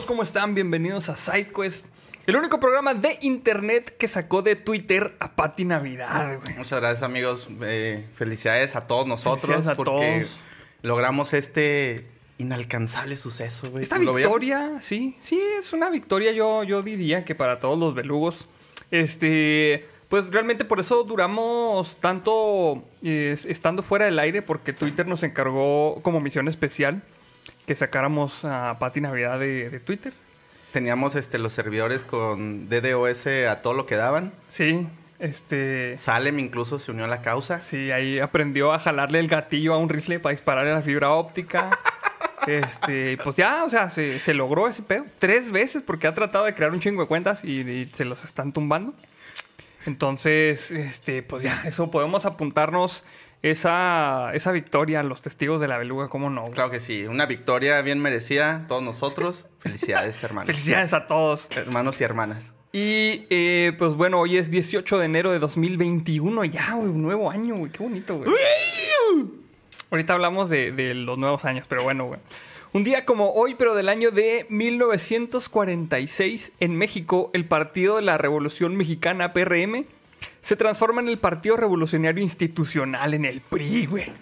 todos, ¿cómo están? Bienvenidos a SideQuest, el único programa de internet que sacó de Twitter a Pati Navidad, güey. Muchas gracias, amigos. Eh, felicidades a todos nosotros Felicidades a porque todos. logramos este inalcanzable suceso, güey. Esta victoria, sí, sí, es una victoria, yo, yo diría que para todos los belugos. Este, pues realmente por eso duramos tanto eh, estando fuera del aire, porque Twitter nos encargó como misión especial que sacáramos a Pati Navidad de, de Twitter. Teníamos este, los servidores con DDoS a todo lo que daban. Sí, este... Salem incluso se unió a la causa. Sí, ahí aprendió a jalarle el gatillo a un rifle para dispararle la fibra óptica. Este, pues ya, o sea, se, se logró ese pedo. Tres veces porque ha tratado de crear un chingo de cuentas y, y se los están tumbando. Entonces, este, pues ya, eso podemos apuntarnos esa, esa victoria a los testigos de la beluga, ¿cómo no? güey? Claro que sí, una victoria bien merecida, todos nosotros. Felicidades, hermanos. Felicidades a todos. Hermanos y hermanas. Y eh, pues bueno, hoy es 18 de enero de 2021, ya, güey, un nuevo año, güey, qué bonito, güey. Ahorita hablamos de, de los nuevos años, pero bueno, güey. Un día como hoy, pero del año de 1946, en México, el Partido de la Revolución Mexicana, PRM, se transforma en el Partido Revolucionario Institucional, en el PRI, güey.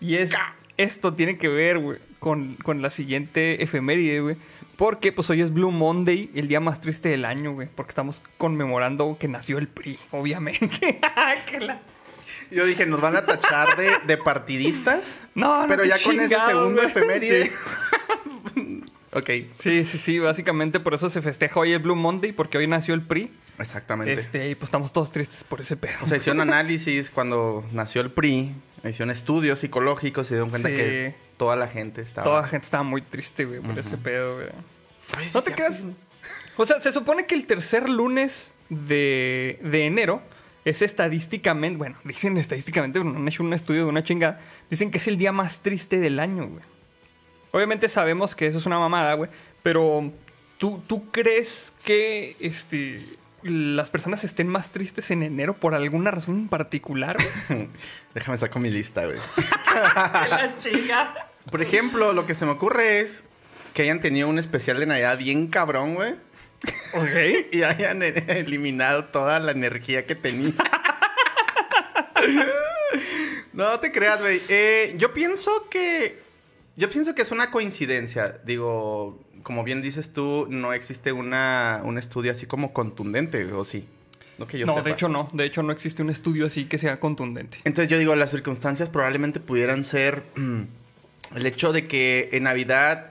Y es, esto tiene que ver, güey, con, con la siguiente efeméride, güey. Porque, pues, hoy es Blue Monday, el día más triste del año, güey. Porque estamos conmemorando que nació el PRI, obviamente. Yo dije, nos van a tachar de, de partidistas, No, no, pero ya con ese segundo efeméride. Sí. ok, Sí, sí, sí, básicamente por eso se festeja hoy el Blue Monday, porque hoy nació el PRI. exactamente. Este, y pues estamos todos tristes por ese pedo. O sea, hicieron análisis cuando nació el PRI, hicieron estudios psicológicos y se dieron cuenta Sí. que toda la gente estaba... Toda la gente estaba muy triste, güey, por ese pedo, güey. Ay, No te cierto. creas. O sea, se supone que el tercer lunes de, de enero es estadísticamente, bueno, dicen estadísticamente, no han hecho un estudio de una chingada, dicen que es el día más triste del año, güey. Obviamente sabemos que eso es una mamada, güey, pero ¿tú, ¿tú crees que este, las personas estén más tristes en enero por alguna razón en particular, güey? Déjame sacar mi lista, güey. la chingada. Por ejemplo, lo que se me ocurre es que hayan tenido un especial de Navidad bien cabrón, güey. Ok. Y hayan eh, eliminado toda la energía que tenía. no te creas, güey. Eh, yo pienso que. Yo pienso que es una coincidencia. Digo, como bien dices tú, no existe una, un estudio así como contundente, ¿o sí? No que yo no, sepa. de hecho no. De hecho no existe un estudio así que sea contundente. Entonces yo digo, las circunstancias probablemente pudieran ser mm, el hecho de que en Navidad,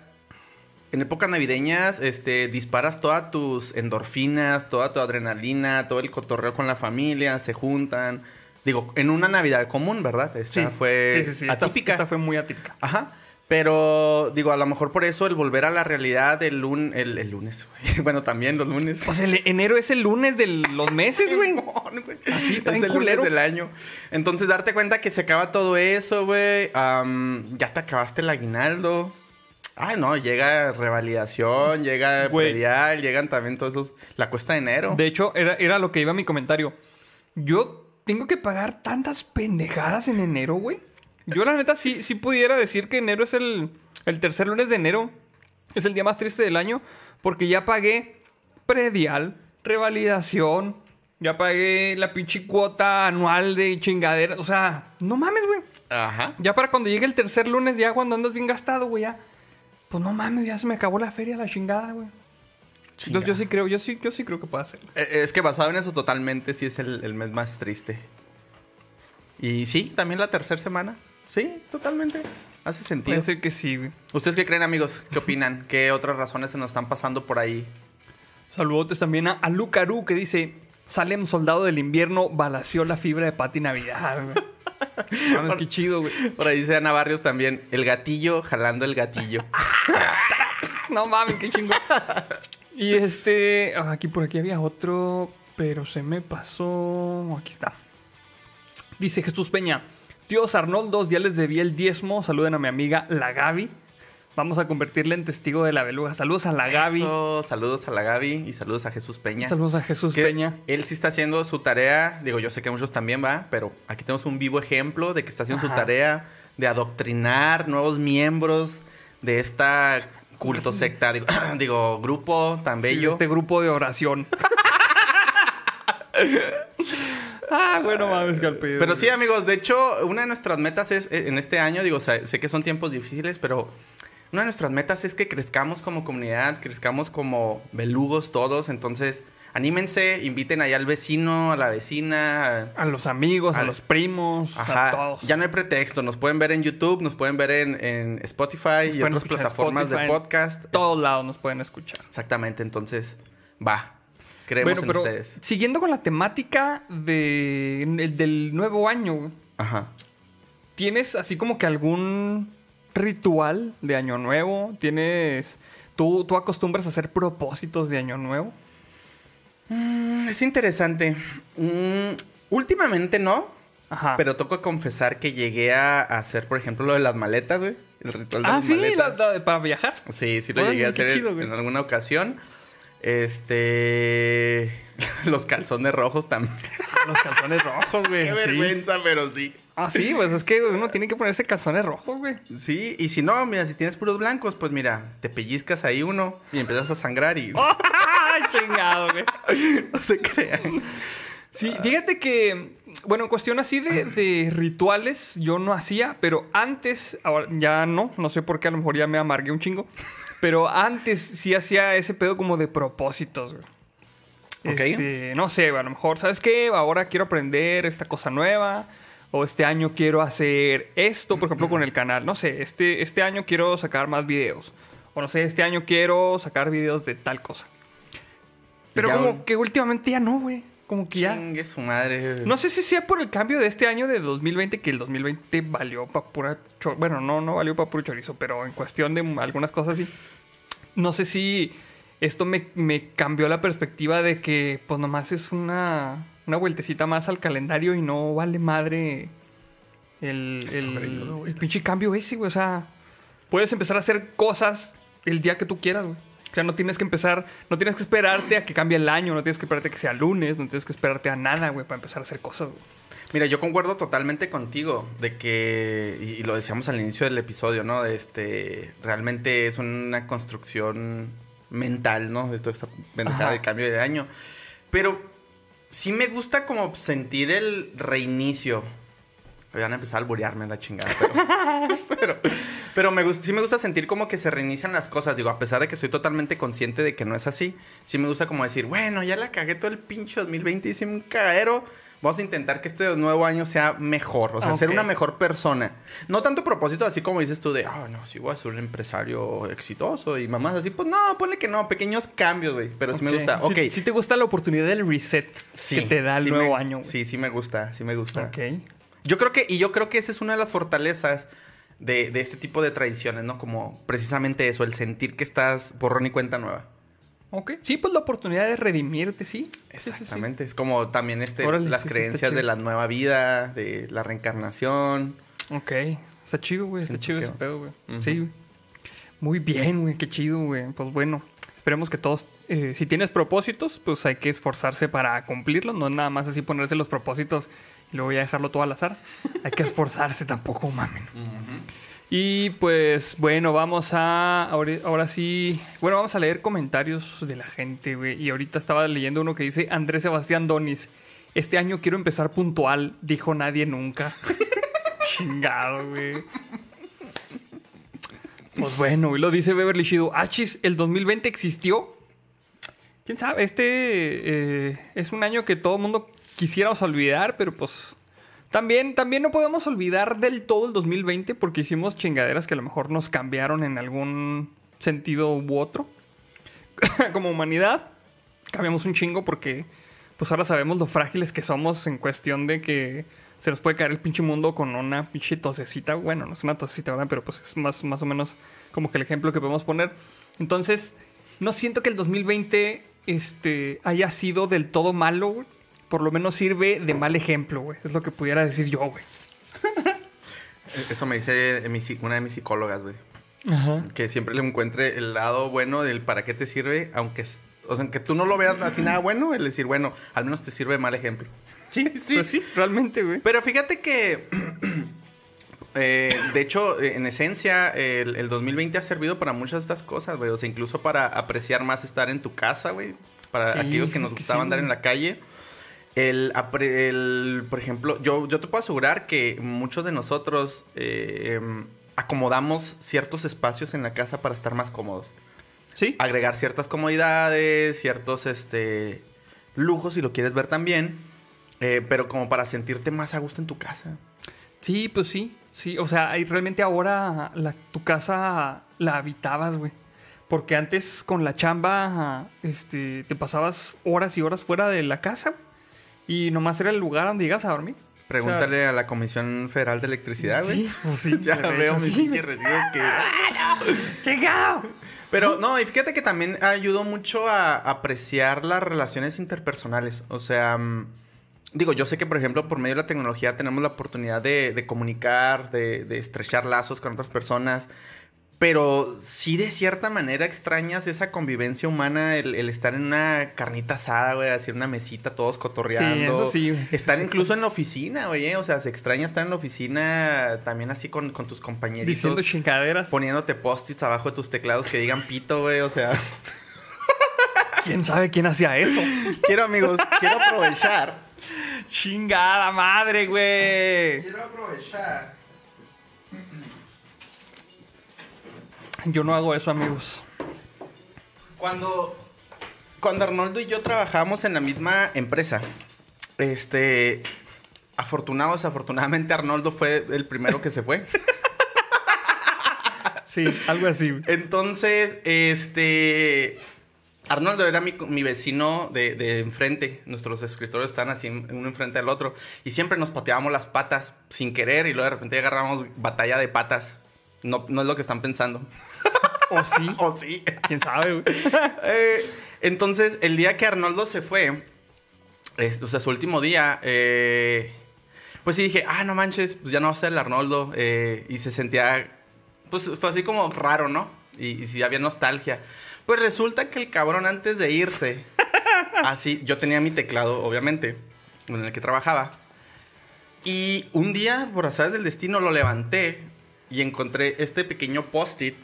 en épocas navideñas, este, disparas todas tus endorfinas, toda tu adrenalina, todo el cotorreo con la familia, se juntan. Digo, en una Navidad común, ¿verdad? Esta fue sí, sí, sí. Esta- atípica. esta fue muy atípica. Ajá. Pero, digo, a lo mejor por eso el volver a la realidad el, lun el, el lunes, güey. Bueno, también los lunes. Pues el enero es el lunes de los meses, güey. Así, está es el lunes culero. del año. Entonces, darte cuenta que se acaba todo eso, güey. Ya te acabaste el aguinaldo. Ay, no, llega revalidación, llega Güey. predial, llegan también todos esos. La cuesta de enero. De hecho, era, era lo que iba mi comentario. Yo tengo que pagar tantas pendejadas en enero, güey. Yo, la neta, sí, sí pudiera decir que enero es el, el tercer lunes de enero. Es el día más triste del año. Porque ya pagué predial, revalidación. Ya pagué la pinche cuota anual de chingadera. O sea, no mames, güey. Ajá. Ya para cuando llegue el tercer lunes, ya cuando andas bien gastado, güey, ya. Pues no mames, ya se me acabó la feria, la chingada, güey. Entonces yo sí creo, yo sí, yo sí creo que puede hacerlo. Eh, Es que basado en eso, totalmente sí es el, el mes más triste. Y sí, también la tercera semana. Sí, totalmente. Hace sentido. Puede ser que sí, güey. ¿Ustedes qué creen, amigos? ¿Qué opinan? ¿Qué otras razones se nos están pasando por ahí? Saludotes también a, a Lucaru que dice: Salem, soldado del invierno, balació la fibra de Pati Navidad, güey. Qué chido, güey. Por ahí dice Ana Barrios también, el gatillo jalando el gatillo. No mames, qué chingón. Y este. ah, Aquí por aquí había otro, pero se me pasó. Aquí está. Dice Jesús Peña. Tíos Arnoldos, ya les debí el diezmo. Saluden a mi amiga la Gaby. Vamos a convertirla en testigo de la beluga. Saludos a la Gaby. Eso, saludos a la Gaby y saludos a Jesús Peña. Saludos a Jesús Que Peña. Él sí está haciendo su tarea. Digo, yo sé que muchos también va, pero aquí tenemos un vivo ejemplo de que está haciendo Ajá. su tarea de adoctrinar nuevos miembros de esta culto, secta, digo, digo, grupo tan bello. Este grupo de oración. ah, bueno, mames, Calpe. Pero sí, amigos, de hecho, una de nuestras metas es, eh, en este año, digo, sé, que son tiempos difíciles, pero una de nuestras metas es que crezcamos como comunidad, crezcamos como belugos todos, entonces anímense, inviten allá al vecino, a la vecina. A los amigos, a los primos, Ajá, a todos. ya no hay pretexto, nos pueden ver en YouTube, nos pueden ver en, en Spotify y pueden otras plataformas de Spotify, en podcast. Todos lados nos pueden escuchar. Exactamente, entonces, va, creemos Bueno, en pero ustedes. siguiendo con la temática de, el- del nuevo año, Ajá. ¿tienes así como que algún ritual de año nuevo? ¿Tienes... ¿Tú, tú acostumbras a hacer propósitos de año nuevo? Mm, Es interesante. Mm, últimamente no, Ajá. pero toco confesar que llegué a hacer, por ejemplo, lo de las maletas, güey. El ritual de ah, las sí, la- maletas. la de- para viajar. Sí, sí lo llegué a hacer chido, en alguna ocasión. Este. Los calzones rojos también. Los calzones rojos, güey. Qué sí. vergüenza, pero sí. Ah, sí, pues es que uno tiene que ponerse calzones rojos, güey. Sí, y si no, mira, si tienes puros blancos, pues mira, te pellizcas ahí uno y empiezas a sangrar y. ¡Ay, chingado, güey! no se crean. Sí, fíjate que, bueno, en cuestión así de, de rituales, yo no hacía, pero antes, ahora ya no, no sé por qué, a lo mejor ya me amargué un chingo, pero antes sí hacía ese pedo como de propósitos, güey. Ok. Este, no sé, a lo mejor, ¿sabes qué? Ahora quiero aprender esta cosa nueva. O este año quiero hacer esto, por ejemplo, con el canal. No sé, este, este año quiero sacar más videos. O no sé, este año quiero sacar videos de tal cosa. Pero Ya como que últimamente ya no, güey. Como que ya. Chingue su madre. No sé si sea por el cambio de este año de 2020, que el 2020 valió para pura cho- Bueno, no, no valió para puro chorizo, pero en cuestión de algunas cosas sí. No sé si esto me, me cambió la perspectiva de que, pues nomás es una, una vueltecita más al calendario y no vale madre el, el, el pinche cambio ese, güey. O sea, puedes empezar a hacer cosas el día que tú quieras, güey. O sea, no tienes que empezar, no tienes que esperarte a que cambie el año, no tienes que esperarte a que sea lunes, no tienes que esperarte a nada, güey, para empezar a hacer cosas, güey. Mira, yo concuerdo totalmente contigo de que, y, y lo decíamos al inicio del episodio, ¿no? De este, realmente es una construcción mental, ¿no? De toda esta Ajá. de cambio de año. Pero sí me gusta como sentir el reinicio. Van a empezar a alburearme la chingada, pero, pero, pero me gusta, sí me gusta sentir como que se reinician las cosas. Digo, a pesar de que estoy totalmente consciente de que no es así, sí me gusta como decir, bueno, ya la cagué todo el pinche 2020, hice un cagadero. Vamos a intentar que este nuevo año sea mejor, o sea, ser una mejor persona. No tanto propósito así como dices tú de, ah, no, sí voy a ser un empresario exitoso y mamás así, pues no, ponle que no, pequeños cambios, güey, pero sí me gusta. Sí- Ok, Sí, te gusta la oportunidad del reset Sí, que te da el sí nuevo me- año. Sí, sí me gusta, sí me gusta. Ok. Yo creo que, y yo creo que esa es una de las fortalezas de, de este tipo de tradiciones, ¿no? Como precisamente eso, el sentir que estás borrón y cuenta nueva. Ok. Sí, pues la oportunidad de redimirte, sí. Sí, sí, sí. Exactamente. Es como también este, Órale, las creencias de la nueva vida, de la reencarnación. Ok. Está chido, güey. Está chido ese pedo, güey. Sí, güey. Muy bien, güey. Qué chido, güey. Pues bueno. Esperemos que todos, eh, si tienes propósitos, pues hay que esforzarse para cumplirlos. No es nada más así ponerse los propósitos y luego ya dejarlo todo al azar. Hay que esforzarse tampoco, mamen. Y pues bueno, vamos a. Ahora, ahora sí. Bueno, vamos a leer comentarios de la gente, güey. Y ahorita estaba leyendo uno que dice: Andrés Sebastián Donis. Este año quiero empezar puntual, dijo nadie nunca. Chingado, güey. Pues bueno, y lo dice Beverly Shido. Achis, el 2020 existió. Quién sabe, este eh, es un año que todo el mundo quisiéramos olvidar, pero pues también, también no podemos olvidar del todo el 2020 porque hicimos chingaderas que a lo mejor nos cambiaron en algún sentido u otro. Como humanidad, cambiamos un chingo porque pues ahora sabemos lo frágiles que somos en cuestión de que se nos puede caer el pinche mundo con una pinche tosecita. Bueno, no es una tosecita, ¿verdad? Pero pues es más, más o menos como que el ejemplo que podemos poner. Entonces, no siento que el 2020 este, haya sido del todo malo. Por lo menos sirve de mal ejemplo, güey. Es lo que pudiera decir yo, güey. Eso me dice una de mis psicólogas, güey. Ajá. Que siempre le encuentre el lado bueno del para qué te sirve, aunque, es- o sea, aunque tú no lo veas así nada bueno, el decir, bueno, al menos te sirve de mal ejemplo. Sí, Sí. Pues sí, realmente, güey. Pero fíjate que Eh, de hecho, en esencia, el, el 2020 ha servido para muchas de estas cosas, güey. O sea, incluso para apreciar más estar en tu casa, güey. Para Sí, aquellos que nos gustaba sí, andar en la calle. El, por ejemplo, yo, yo te puedo asegurar que muchos de nosotros eh, em, acomodamos ciertos espacios en la casa para estar más cómodos. ¿Sí? Agregar ciertas comodidades, ciertos este, lujos, si lo quieres ver también. eh, pero como para sentirte más a gusto en tu casa. Sí, pues sí. Sí, o sea, realmente ahora la- tu casa la habitabas, güey. Porque antes con la chamba, este, te pasabas horas y horas fuera de la casa güey, y nomás era el lugar donde llegas a dormir. Pregúntale a la Comisión Federal de Electricidad, güey. Sí, pues sí. Ya veo mis pinches recibos que... ¡Chingao! Pero no, y fíjate que también ayudó mucho a apreciar las relaciones interpersonales. O sea, mm, digo, yo sé que, por ejemplo, por medio de la tecnología tenemos la oportunidad de, de comunicar, de, de estrechar lazos con otras personas. Pero sí, de cierta manera, extrañas esa convivencia humana, el, el estar en una carnita asada, güey, hacer una mesita, todos cotorreando. eso sí. Estar incluso en la oficina, güey, ¿eh? o sea, se extraña estar en la oficina también así con, con tus compañeritos. Diciendo chingaderas. Poniéndote post-its abajo de tus teclados que digan pito, güey. O sea, ¿Quién sabe quién hacía eso? quiero, amigos, quiero aprovechar. ¡Chingada madre, güey! Quiero aprovechar. Yo no hago eso, amigos. Cuando, cuando Arnoldo y yo trabajamos en la misma empresa, este. Afortunado, desafortunadamente, Arnoldo fue el primero que se fue. Sí, algo así. Entonces, este. Arnoldo era mi, mi vecino de, de enfrente. Nuestros escritores están así, uno enfrente del otro. Y siempre nos pateábamos las patas sin querer y luego de repente agarrábamos batalla de patas. No, no es lo que están pensando. ¿O sí? ¿O sí? ¿Quién sabe, güey? Eh, entonces, el día que Arnoldo se fue, es- o sea, su último día, eh, pues sí dije, ah, no manches, pues ya no va a ser el Arnoldo. eh, y se sentía, pues fue así como raro, ¿no? Y, y sí había nostalgia. Pues resulta que el cabrón antes de irse, así, yo tenía mi teclado, obviamente, en el que trabajaba. Y un día, por azares del destino, lo levanté y encontré este pequeño post-it.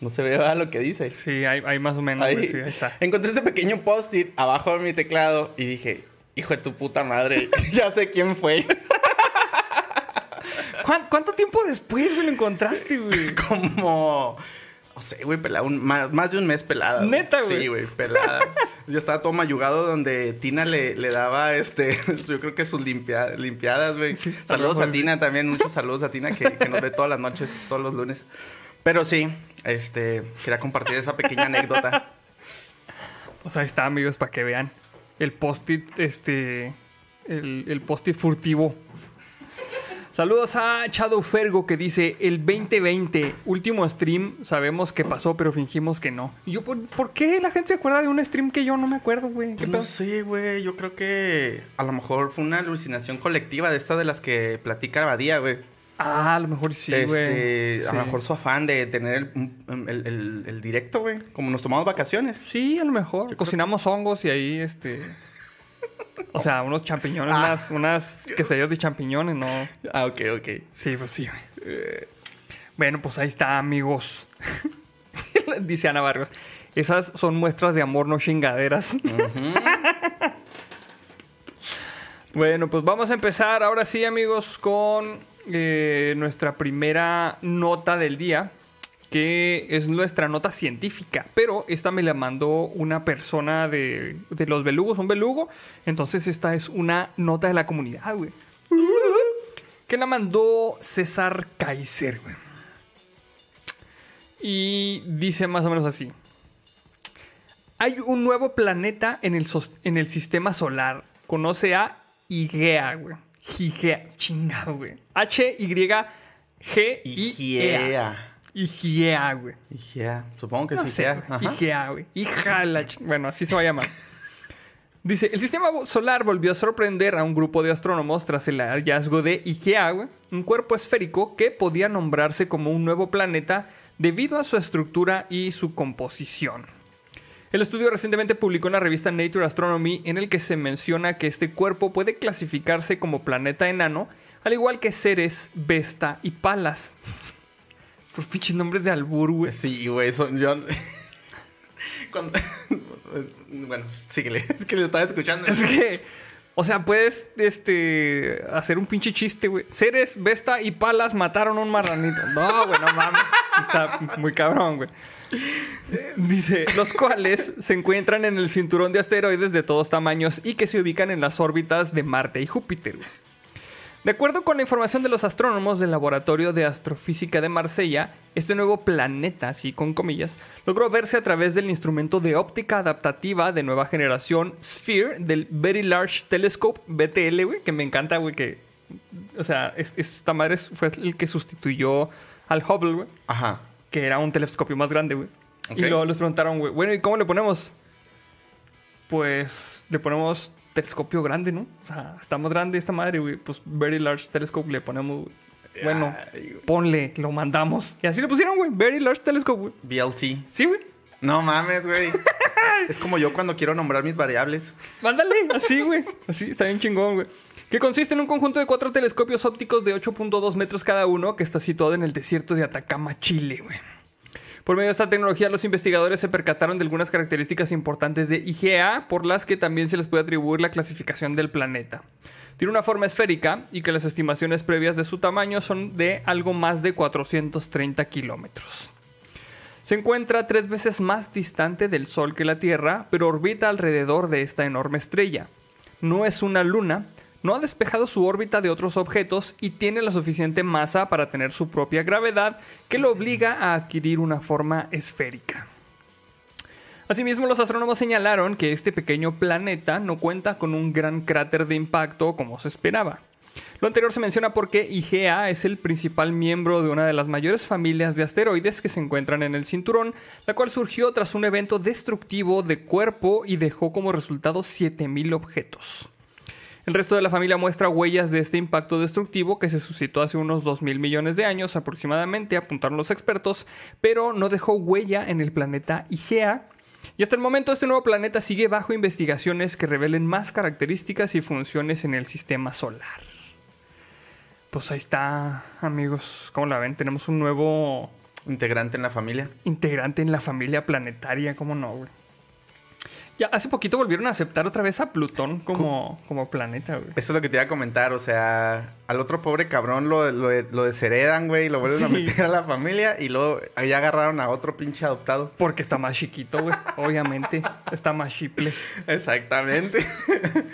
No se ve ¿verdad? lo que dice. Sí, hay, hay más o menos, Ahí, güey, sí, ahí está. Encontré ese pequeño post-it abajo de mi teclado y dije, hijo de tu puta madre, ya sé quién fue. ¿Cuán- ¿Cuánto tiempo después, güey, lo encontraste, güey? Como, no sé, güey, pelada, un- más, más de un mes pelada. ¿Neta, güey? Sí, güey, pelada. Yo estaba todo mayugado donde Tina le, le daba, este, yo creo que sus limpia- limpiadas, güey. Sí, saludos a Tina también, muchos saludos a Tina que, que nos ve todas las noches, todos los lunes. Pero sí, este, quería compartir esa pequeña anécdota. Pues ahí está, amigos, para que vean. El post-it, este. El, el post-it furtivo. Saludos a Shadow Fergo que dice: El 2020, último stream, sabemos que pasó, pero fingimos que no. Y yo, ¿por, por qué la gente se acuerda de un stream que yo no me acuerdo, güey? ¿Qué Pues no sé, güey. Yo creo que a lo mejor fue una alucinación colectiva de estas de las que platica Badía, güey. Ah, a lo mejor sí, güey. este, A lo mejor su afán de tener el, un- el- el- el directo, güey. Como nos tomamos vacaciones. Sí, a lo mejor. Cocinamos hongos y ahí, este. O sea, unos champiñones, Ah. unas, unas quesadillas de champiñones, no. Ah, ok, ok. Sí, pues sí, güey. Bueno, pues ahí está, amigos. Dice Ana Vargas. Esas son muestras de amor, no chingaderas. bueno, pues vamos a empezar ahora sí, amigos, con eh, nuestra primera nota del día, que es nuestra nota científica. Pero esta me la mandó una persona de, de los belugos, un belugo. Entonces esta es una nota de la comunidad, güey. Que la mandó César Kaiser, güey. Y dice más o menos así. Hay un nuevo planeta en el, en el sistema solar. Conoce a Igea, güey. Igea. Chingado, güey. H-Y-G-I-E-A. Igea. Güey. Igea. Supongo que No sí, sé, Igea. Ajá. Güey. Ch- Bueno, así se va a llamar. Dice, el sistema solar volvió a sorprender a un grupo de astrónomos tras el hallazgo de Igea, un cuerpo esférico que podía nombrarse como un nuevo planeta debido a su estructura y su composición. El estudio recientemente publicó en la revista Nature Astronomy en el que se menciona que este cuerpo puede clasificarse como planeta enano, al igual que Ceres, Vesta y Palas. Por pinches nombres de albur, güey. Sí, güey, eso yo... Cuando- Bueno, síguele. Es que lo estaba escuchando. Es que, o sea, puedes este, hacer un pinche chiste, güey. Ceres, Vesta y Palas mataron a un marranito. No, güey, no mames. Está muy cabrón, güey. Dice, los cuales se encuentran en el cinturón de asteroides de todos tamaños y que se ubican en las órbitas de Marte y Júpiter. güey. De acuerdo con la información de los astrónomos del Laboratorio de Astrofísica de Marsella, este nuevo planeta, así con comillas, logró verse a través del instrumento de óptica adaptativa de nueva generación Sphere del Very Large Telescope BTL, güey, que me encanta, güey, que... O sea, es- esta madre fue el que sustituyó al Hubble, güey, Ajá. que era un telescopio más grande, güey. Y luego les preguntaron, güey, bueno, ¿y cómo le ponemos? Pues le ponemos telescopio grande, ¿no? O sea, está más grande esta madre, güey. Pues Very Large Telescope le ponemos, güey. Bueno, Ay, ponle, lo mandamos. Y así le pusieron, güey. Very Large Telescope, güey. BLT. Sí, güey. No mames, güey. es como yo cuando quiero nombrar mis variables. Mándale, así, güey. Así, está bien chingón, güey. Que consiste en un conjunto de cuatro telescopios ópticos de 8.2 metros cada uno que está situado en el desierto de Atacama, Chile, güey. Por medio de esta tecnología, los investigadores se percataron de algunas características importantes de IGA, por las que también se les puede atribuir la clasificación del planeta. Tiene una forma esférica y que las estimaciones previas de su tamaño son de algo más de 430 kilómetros. Se encuentra tres veces más distante del Sol que la Tierra, pero orbita alrededor de esta enorme estrella. No es una luna, no ha despejado su órbita de otros objetos y tiene la suficiente masa para tener su propia gravedad que lo obliga a adquirir una forma esférica. Asimismo, los astrónomos señalaron que este pequeño planeta no cuenta con un gran cráter de impacto como se esperaba. Lo anterior se menciona porque IGA es el principal miembro de una de las mayores familias de asteroides que se encuentran en el cinturón, la cual surgió tras un evento destructivo de cuerpo y dejó como resultado 7000 objetos. El resto de la familia muestra huellas de este impacto destructivo que se suscitó hace unos 2.000 millones de años aproximadamente, apuntaron los expertos, pero no dejó huella en el planeta IGEA. Y hasta el momento este nuevo planeta sigue bajo investigaciones que revelen más características y funciones en el sistema solar. Pues ahí está, amigos. ¿Cómo la ven? Tenemos un nuevo Integrante en la familia. integrante en la familia planetaria, ¿cómo no, güey? Ya hace poquito volvieron a aceptar otra vez a Plutón como, como planeta, güey. Eso es lo que te iba a comentar, o sea, al otro pobre cabrón lo, lo, lo desheredan, güey, y lo vuelven a meter a la familia y luego ahí agarraron a otro pinche adoptado. Porque está más chiquito, güey. Obviamente. Está más chiple. Exactamente.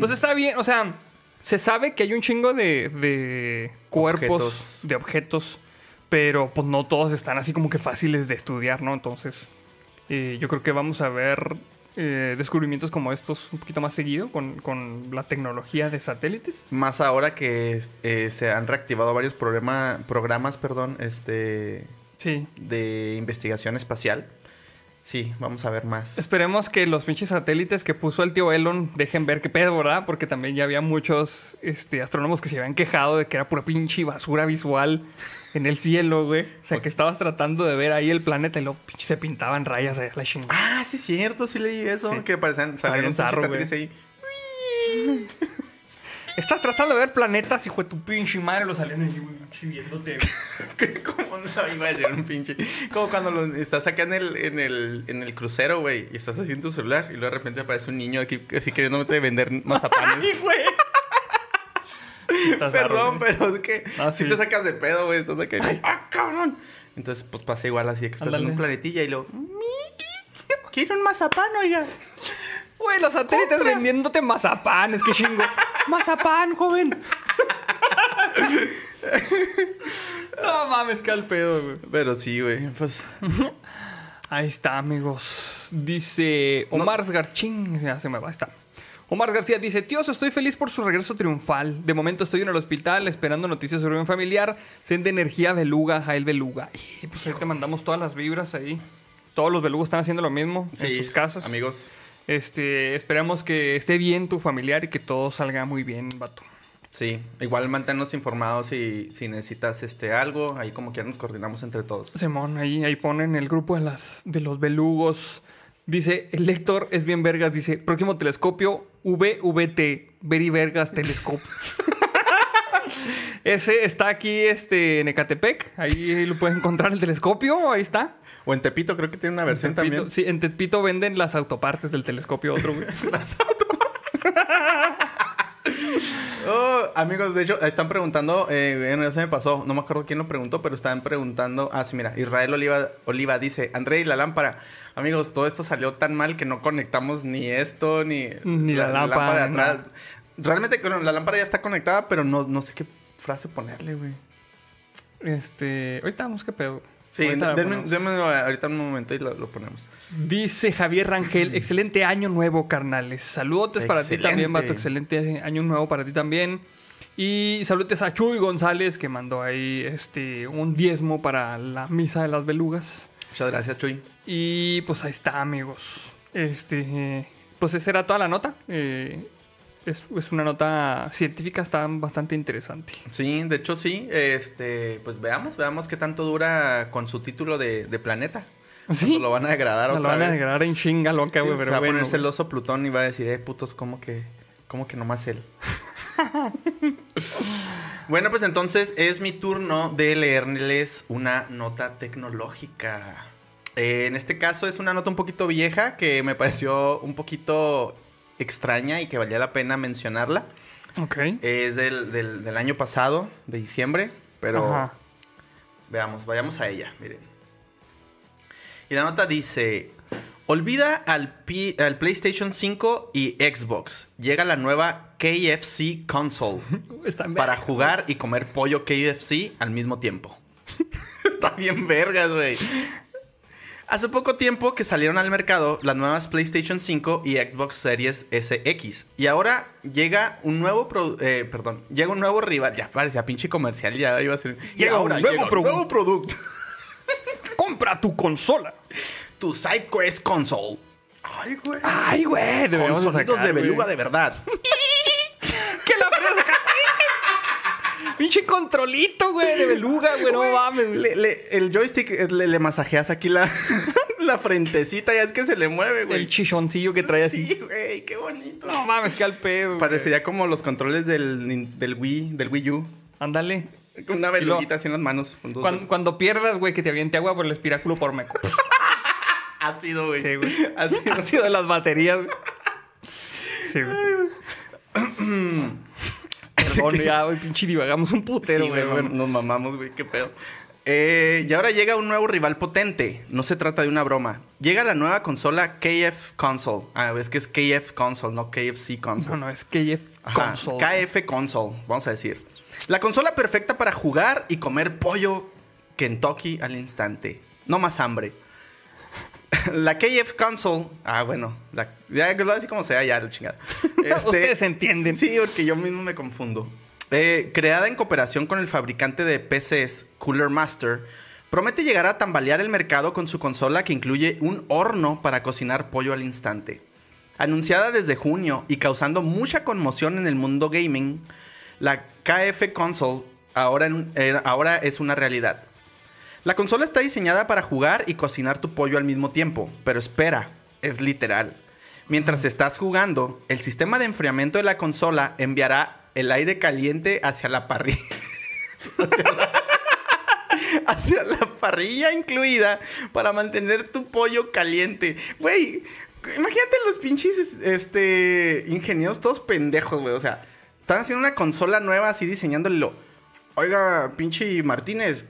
Pues está bien, o sea, se sabe que hay un chingo de, de cuerpos, Objetos. de objetos, pero pues no todos están así como que fáciles de estudiar, ¿no? Entonces, eh, yo creo que vamos a ver eh, descubrimientos como estos un poquito más seguido con, con la tecnología de satélites. Más ahora que eh, se han reactivado varios programa- programas, perdón, este, Sí. de investigación espacial. Sí, vamos a ver más. Esperemos que los pinches satélites que puso el tío Elon dejen ver qué pedo, ¿verdad? Porque también ya había muchos este, astrónomos que se habían quejado de que era pura pinche basura visual en el cielo, güey. O sea, que estabas tratando de ver ahí el planeta y luego pinche se pintaban rayas allá la chingada. Ah, sí, es cierto, sí leí eso. Sí. Que parecían, salían pinches zarro, satélites ahí. Estás tratando de ver planetas, hijo de tu pinche madre, los pinche viéndote. Como no iba a decir un pinche. Como cuando lo- estás acá en el, en el, en el crucero, güey, y estás haciendo tu celular, y luego de repente aparece un niño aquí así queriéndote vender mazapanes. ¡Ay, güey! Perdón, pero es que Ah, si te sacas de pedo, güey. Estás acá. y, ¡Ah, cabrón! Entonces, pues pasa igual así, que estás en Ándale. un planetilla y luego. Quiero un mazapán, oiga. Güey, los satélites vendiéndote mazapanes, qué chingo. Mazapán, joven. no mames, que al pedo, güey. Pero sí, güey. Pues. Ahí está, amigos. Dice Omar Garchín. Ya se me va, ahí está. Omar García dice, tíos, estoy feliz por su regreso triunfal. De momento estoy en el hospital esperando noticias sobre mi familiar. Sende energía beluga, Jael Beluga. Y pues ahí te mandamos todas las vibras ahí. Todos los belugos están haciendo lo mismo en sus casas. Amigos. Este, esperamos que esté bien tu familiar y que todo salga muy bien, vato. Sí, igual manténnos informados si, si necesitas este algo, ahí como que nos coordinamos entre todos. Simón, ahí, ahí ponen el grupo de, las, de los belugos. Dice, el lector es bien vergas. Dice, próximo telescopio, VVT, Very Vergas Telescopio. Ese está aquí este, en Ecatepec. Ahí lo puedes encontrar el telescopio. Ahí está. O en Tepito, creo que tiene una versión Tepito- también. Sí, en Tepito venden las autopartes del telescopio otro, güey. Oh, amigos, de hecho, están preguntando, eh, bueno, ya se me pasó, no me acuerdo quién lo preguntó, pero estaban preguntando, ah, sí, mira, Israel Oliva, Oliva dice, André y la lámpara, amigos, todo esto salió tan mal que no conectamos ni esto, ni, Ni la lámpara, de atrás. Realmente, bueno, la lámpara ya está conectada, pero no, no sé qué frase ponerle, güey. Este, ahorita vamos, qué pedo. Sí, Ahorita denme, ahorita un momento y lo, lo ponemos. Dice Javier Rangel, excelente año nuevo, carnales. Saludos para ti también, Vato. Excelente año nuevo para ti también. Y saludos a Chuy González, que mandó ahí este, un diezmo para la misa de las belugas. Muchas gracias, Chuy. Y pues ahí está, amigos. Este, pues esa era toda la nota. Eh, es, es una nota científica, está bastante interesante. Sí, de hecho sí, este, pues veamos, veamos qué tanto dura con su título de, de planeta. Sí. Lo van a degradar otra lo van a degradar en chinga loca, Sí, güey, se pero va a bueno. poner güey. celoso Plutón y va a decir, eh, putos, ¿cómo que, cómo que nomás él? bueno, pues entonces es mi turno de leerles una nota tecnológica. Eh, en este caso es una nota un poquito vieja que me pareció un poquito extraña y que valía la pena mencionarla. Ok. Es del, del- del año pasado, de diciembre, pero Ajá. veamos, vayamos a ella, miren. Y la nota dice, olvida al, P- al PlayStation 5 y Xbox. Llega la nueva KFC console para jugar y comer pollo KFC al mismo tiempo. Está bien vergas, güey. Hace poco tiempo que salieron al mercado las nuevas PlayStation 5 y Xbox Series SX. Y ahora llega un nuevo pro- eh, perdón, llega un nuevo rival. Ya parecía pinche comercial, ya iba a ser. Y Llega un ahora nuevo llega un producto. nuevo producto. Compra tu consola. tu SideQuest console. Ay, güey. Ay, güey. Con sonidos sacar, de beluga de verdad. ¿Qué la sacar? Pinche controlito, güey, de beluga, güey. No mames. Le- le- el joystick eh, le, le masajeas aquí la, la frentecita, ya es que se le mueve, güey. El chichoncillo que trae así. Sí, güey, qué bonito. No mames, qué al pedo. güey. Parecería como los controles del, Wii, del Wii U. Ándale. Una beluguita así en las manos. con dos Cuando, pierdas, güey, que te aviente agua por el espiráculo por meco. Ácido, güey. Sí, güey. Ácido. Ha sido de las baterías, güey. Sí, güey. Perdón, ya, güey, pinche divagamos un putero, Sí, güey. nos mamamos, güey, qué pedo. Eh, y ahora llega un nuevo rival potente. No se trata de una broma. Llega la nueva consola KF Console. Ah, es que es KF Console, no KFC Console. No, no, es KF Ajá, Console. KF Console, vamos a decir. La consola perfecta para jugar y comer pollo Kentucky al instante. No más hambre. La KF Console. Ah, bueno. La, ya lo así como sea, ya la chingada. Este, Ustedes entienden. Sí, porque yo mismo me confundo. Eh, creada en cooperación con el fabricante de PCs Cooler Master, promete llegar a tambalear el mercado con su consola que incluye un horno para cocinar pollo al instante. Anunciada desde junio y causando mucha conmoción en el mundo gaming, la KF Console ahora, en- eh, ahora es una realidad. La consola está diseñada para jugar y cocinar tu pollo al mismo tiempo, pero espera, es literal. Mientras estás jugando, el sistema de enfriamiento de la consola enviará el aire caliente hacia la parrilla. hacia, la, hacia la parrilla incluida para mantener tu pollo caliente. Güey, imagínate los pinches este, ingenieros todos pendejos, güey. O sea, están haciendo una consola nueva así diseñándole lo. Oiga, pinche Martínez,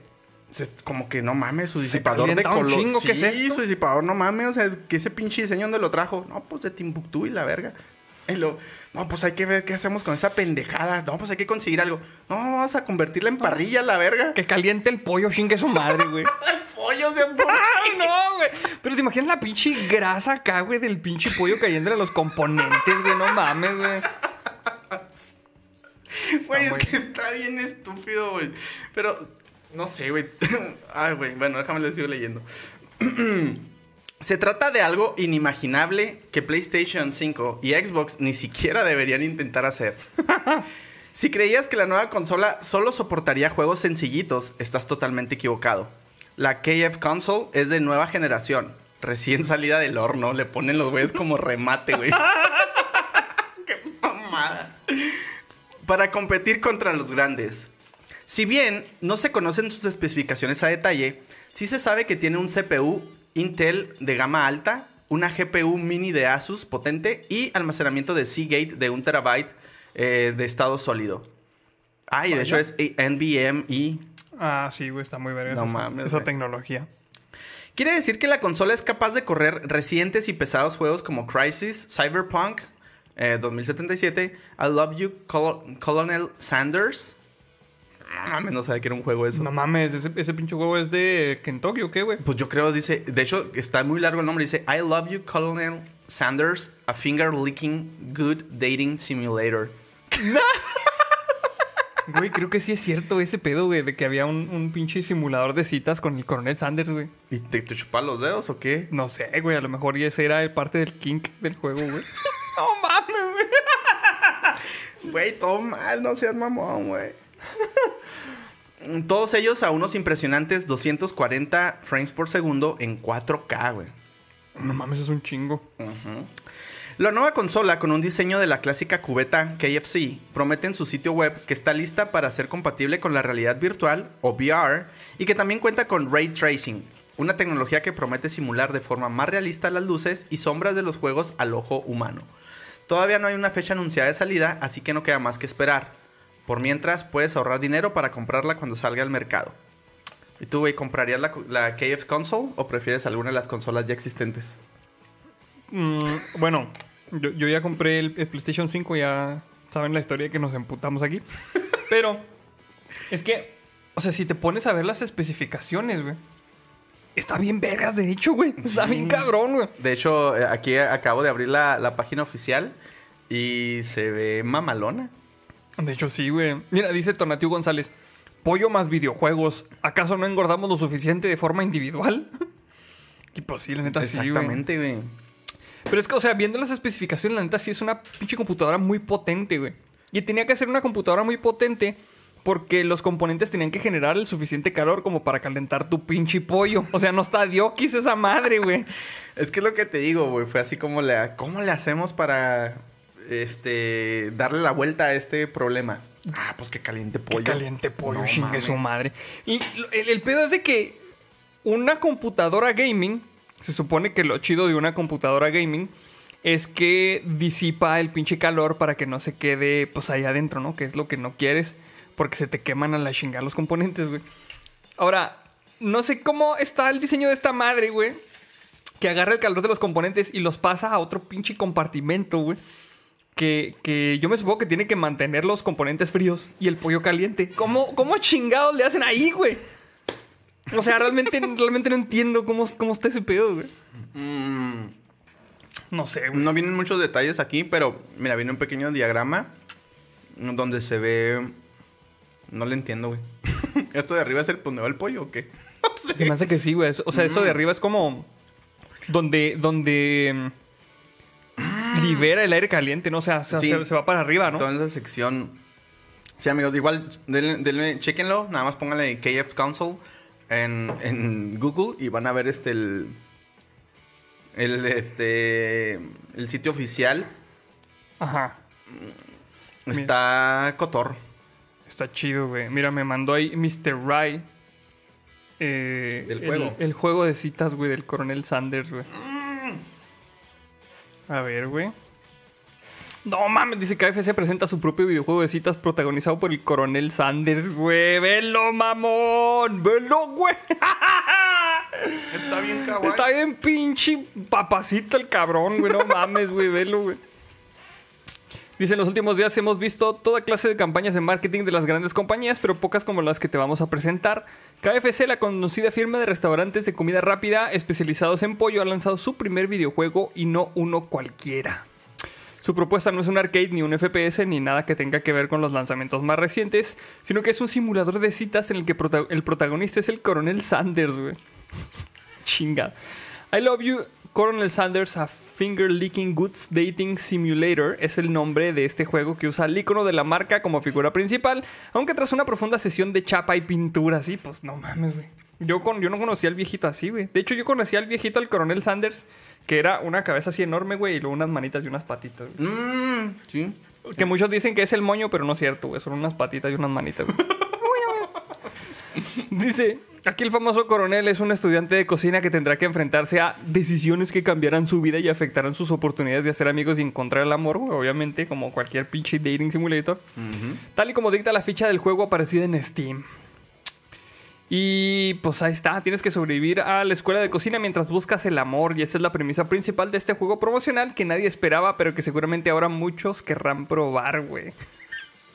se- como que no mames, su disipador de color. chingo, Sí, ¿qué es su disipador, no mames, o sea, que ese pinche diseño donde lo trajo. No, pues de Timbuktu y la verga. Y lo, no, pues hay que ver qué hacemos con esa pendejada. No, pues hay que conseguir algo. No, vamos a convertirla en parrilla, la verga. Que caliente el pollo, chingue su madre, güey. pollos de ¡Ah, no, güey! Pero te imaginas la pinche grasa acá, güey, del pinche pollo cayendo a los componentes, güey. No mames, güey. Güey, es que está bien estúpido, güey. Pero, no sé, güey. Ay, güey, bueno, déjame le sigo leyendo. Se trata de algo inimaginable que PlayStation 5 y Xbox ni siquiera deberían intentar hacer. Si creías que la nueva consola solo soportaría juegos sencillitos, estás totalmente equivocado. La KF Console es de nueva generación, recién salida del horno. Le ponen los güeyes como remate, güey. ¡Qué mamada! Para competir contra los grandes. Si bien no se conocen sus especificaciones a detalle, sí se sabe que tiene un CPU Intel de gama alta, una GPU mini de Asus potente y almacenamiento de Seagate de 1 terabyte eh, de estado sólido. Ah, y de hecho es NVMe. Ah, sí, güey, está muy verga No esa, mames, esa güey. tecnología. Quiere decir que la consola es capaz de correr recientes y pesados juegos como Crisis, Cyberpunk eh, 2077, I Love You, Col- Colonel Sanders. No mames, no sabía que era un juego eso. No mames, ese, ese pinche juego es de Kentucky o qué, güey. Pues yo creo, dice, de hecho está muy largo el nombre, dice I Love You, Colonel Sanders, a finger licking good dating simulator. Güey, creo que sí es cierto ese pedo, güey, de que había un, un pinche simulador de citas con el coronel Sanders, güey. ¿Y te, te los dedos o qué? No sé, güey, a lo mejor ya ese era el parte del kink del juego, güey. no mames, güey. Güey, todo mal, no seas mamón, güey. Todos ellos a unos impresionantes 240 frames por segundo en 4K, güey. No mames, es un chingo. La nueva consola, con un diseño de la clásica cubeta KFC, promete en su sitio web que está lista para ser compatible con la realidad virtual o VR y que también cuenta con ray tracing, una tecnología que promete simular de forma más realista las luces y sombras de los juegos al ojo humano. Todavía no hay una fecha anunciada de salida, así que no queda más que esperar. Por mientras, puedes ahorrar dinero para comprarla cuando salga al mercado. ¿Y tú, güey, comprarías la, la KF Console o prefieres alguna de las consolas ya existentes? Mm, bueno, yo, yo ya compré el, el PlayStation 5, ya saben la historia que nos emputamos aquí. Pero es que, o sea, si te pones a ver las especificaciones, güey. Está bien vergas, de hecho, güey. Está Sí. bien cabrón, güey. De hecho, eh, aquí acabo de abrir la, la página oficial y se ve mamalona. De hecho, sí, güey. Mira, dice Tonatiu González. Pollo más videojuegos. ¿Acaso no engordamos lo suficiente de forma individual? y pues sí, la neta sí, güey. Exactamente, güey. Pero es que, o sea, viendo las especificaciones, la neta sí es una pinche computadora muy potente, güey. Y tenía que ser una computadora muy potente porque los componentes tenían que generar el suficiente calor como para calentar tu pinche pollo. O sea, no está diokis esa madre, güey. Es que es lo que te digo, güey. Fue así como le... ¿Cómo le hacemos para... Este... Darle la vuelta a este problema? Ah, pues que caliente Qué pollo. caliente pollo, No chingue su madre. Y el, el pedo es de que una computadora gaming, se supone que lo chido de una computadora gaming es que disipa el pinche calor para que no se quede pues ahí adentro, ¿no? Que es lo que no quieres, porque se te queman a la chingada los componentes, güey. Ahora, no sé cómo está el diseño de esta madre, güey. Que agarra el calor de los componentes y los pasa a otro pinche compartimento, güey. Que, que yo me supongo que tiene que mantener los componentes fríos y el pollo caliente. ¿Cómo, cómo chingados le hacen ahí, güey? O sea, realmente, realmente no entiendo cómo, cómo está ese pedo, güey. Mm, No sé, güey. no vienen muchos detalles aquí, pero... Mira, viene un pequeño diagrama donde se ve... No le entiendo, güey. ¿Esto de arriba es el donde va el pollo o qué? No sé. Se me hace que sí, güey. O sea, eso de arriba es como donde, donde mm, libera el aire caliente, ¿no? O sea, se, Sí. se- se va para arriba, ¿no? Toda esa sección. Sí, amigos, igual, denle, denle- chéquenlo. Nada más pónganle KF Console en, en Google y van a ver este el, el este el sitio oficial. Ajá. Está Cotor. Está chido, güey. Mira, me mandó ahí Mr. Rai. eh, Del el- juego. El, juego de citas, güey, del coronel Sanders, güey. A ver, güey. No mames, dice que KFC presenta su propio videojuego de citas protagonizado por el coronel Sanders, güey. Velo, mamón. Velo, güey. Está bien kawaii. Está bien pinche papacito el cabrón, güey. No mames, güey. Velo, güey. Dice, en los últimos días hemos visto toda clase de campañas de marketing de las grandes compañías, pero pocas como las que te vamos a presentar. KFC, la conocida firma de restaurantes de comida rápida especializados en pollo, ha lanzado su primer videojuego y no uno cualquiera. Su propuesta no es un arcade ni un FPS ni nada que tenga que ver con los lanzamientos más recientes, sino que es un simulador de citas en el que el protagonista es el coronel Sanders, güey. Chinga. I love you, Coronel Sanders, a Finger Licking Goods Dating Simulator es el nombre de este juego que usa el icono de la marca como figura principal, aunque tras una profunda sesión de chapa y pintura, sí, pues no mames, güey. Yo, con, yo no conocía al viejito así, güey. De hecho, yo conocía al viejito, al coronel Sanders, que era una cabeza así enorme, güey, y luego unas manitas y unas patitas. güey. Mmm, sí. Que muchos dicen que es el moño, pero no es cierto, güey. Son unas patitas y unas manitas, güey. Dice, aquí el famoso coronel es un estudiante de cocina que tendrá que enfrentarse a decisiones que cambiarán su vida y afectarán sus oportunidades de hacer amigos y encontrar el amor, obviamente, como cualquier pinche dating simulator. Tal y como dicta la ficha del juego aparecida en Steam. Y pues ahí está, tienes que sobrevivir a la escuela de cocina mientras buscas el amor y esa es la premisa principal de este juego promocional que nadie esperaba, pero que seguramente ahora muchos querrán probar, güey.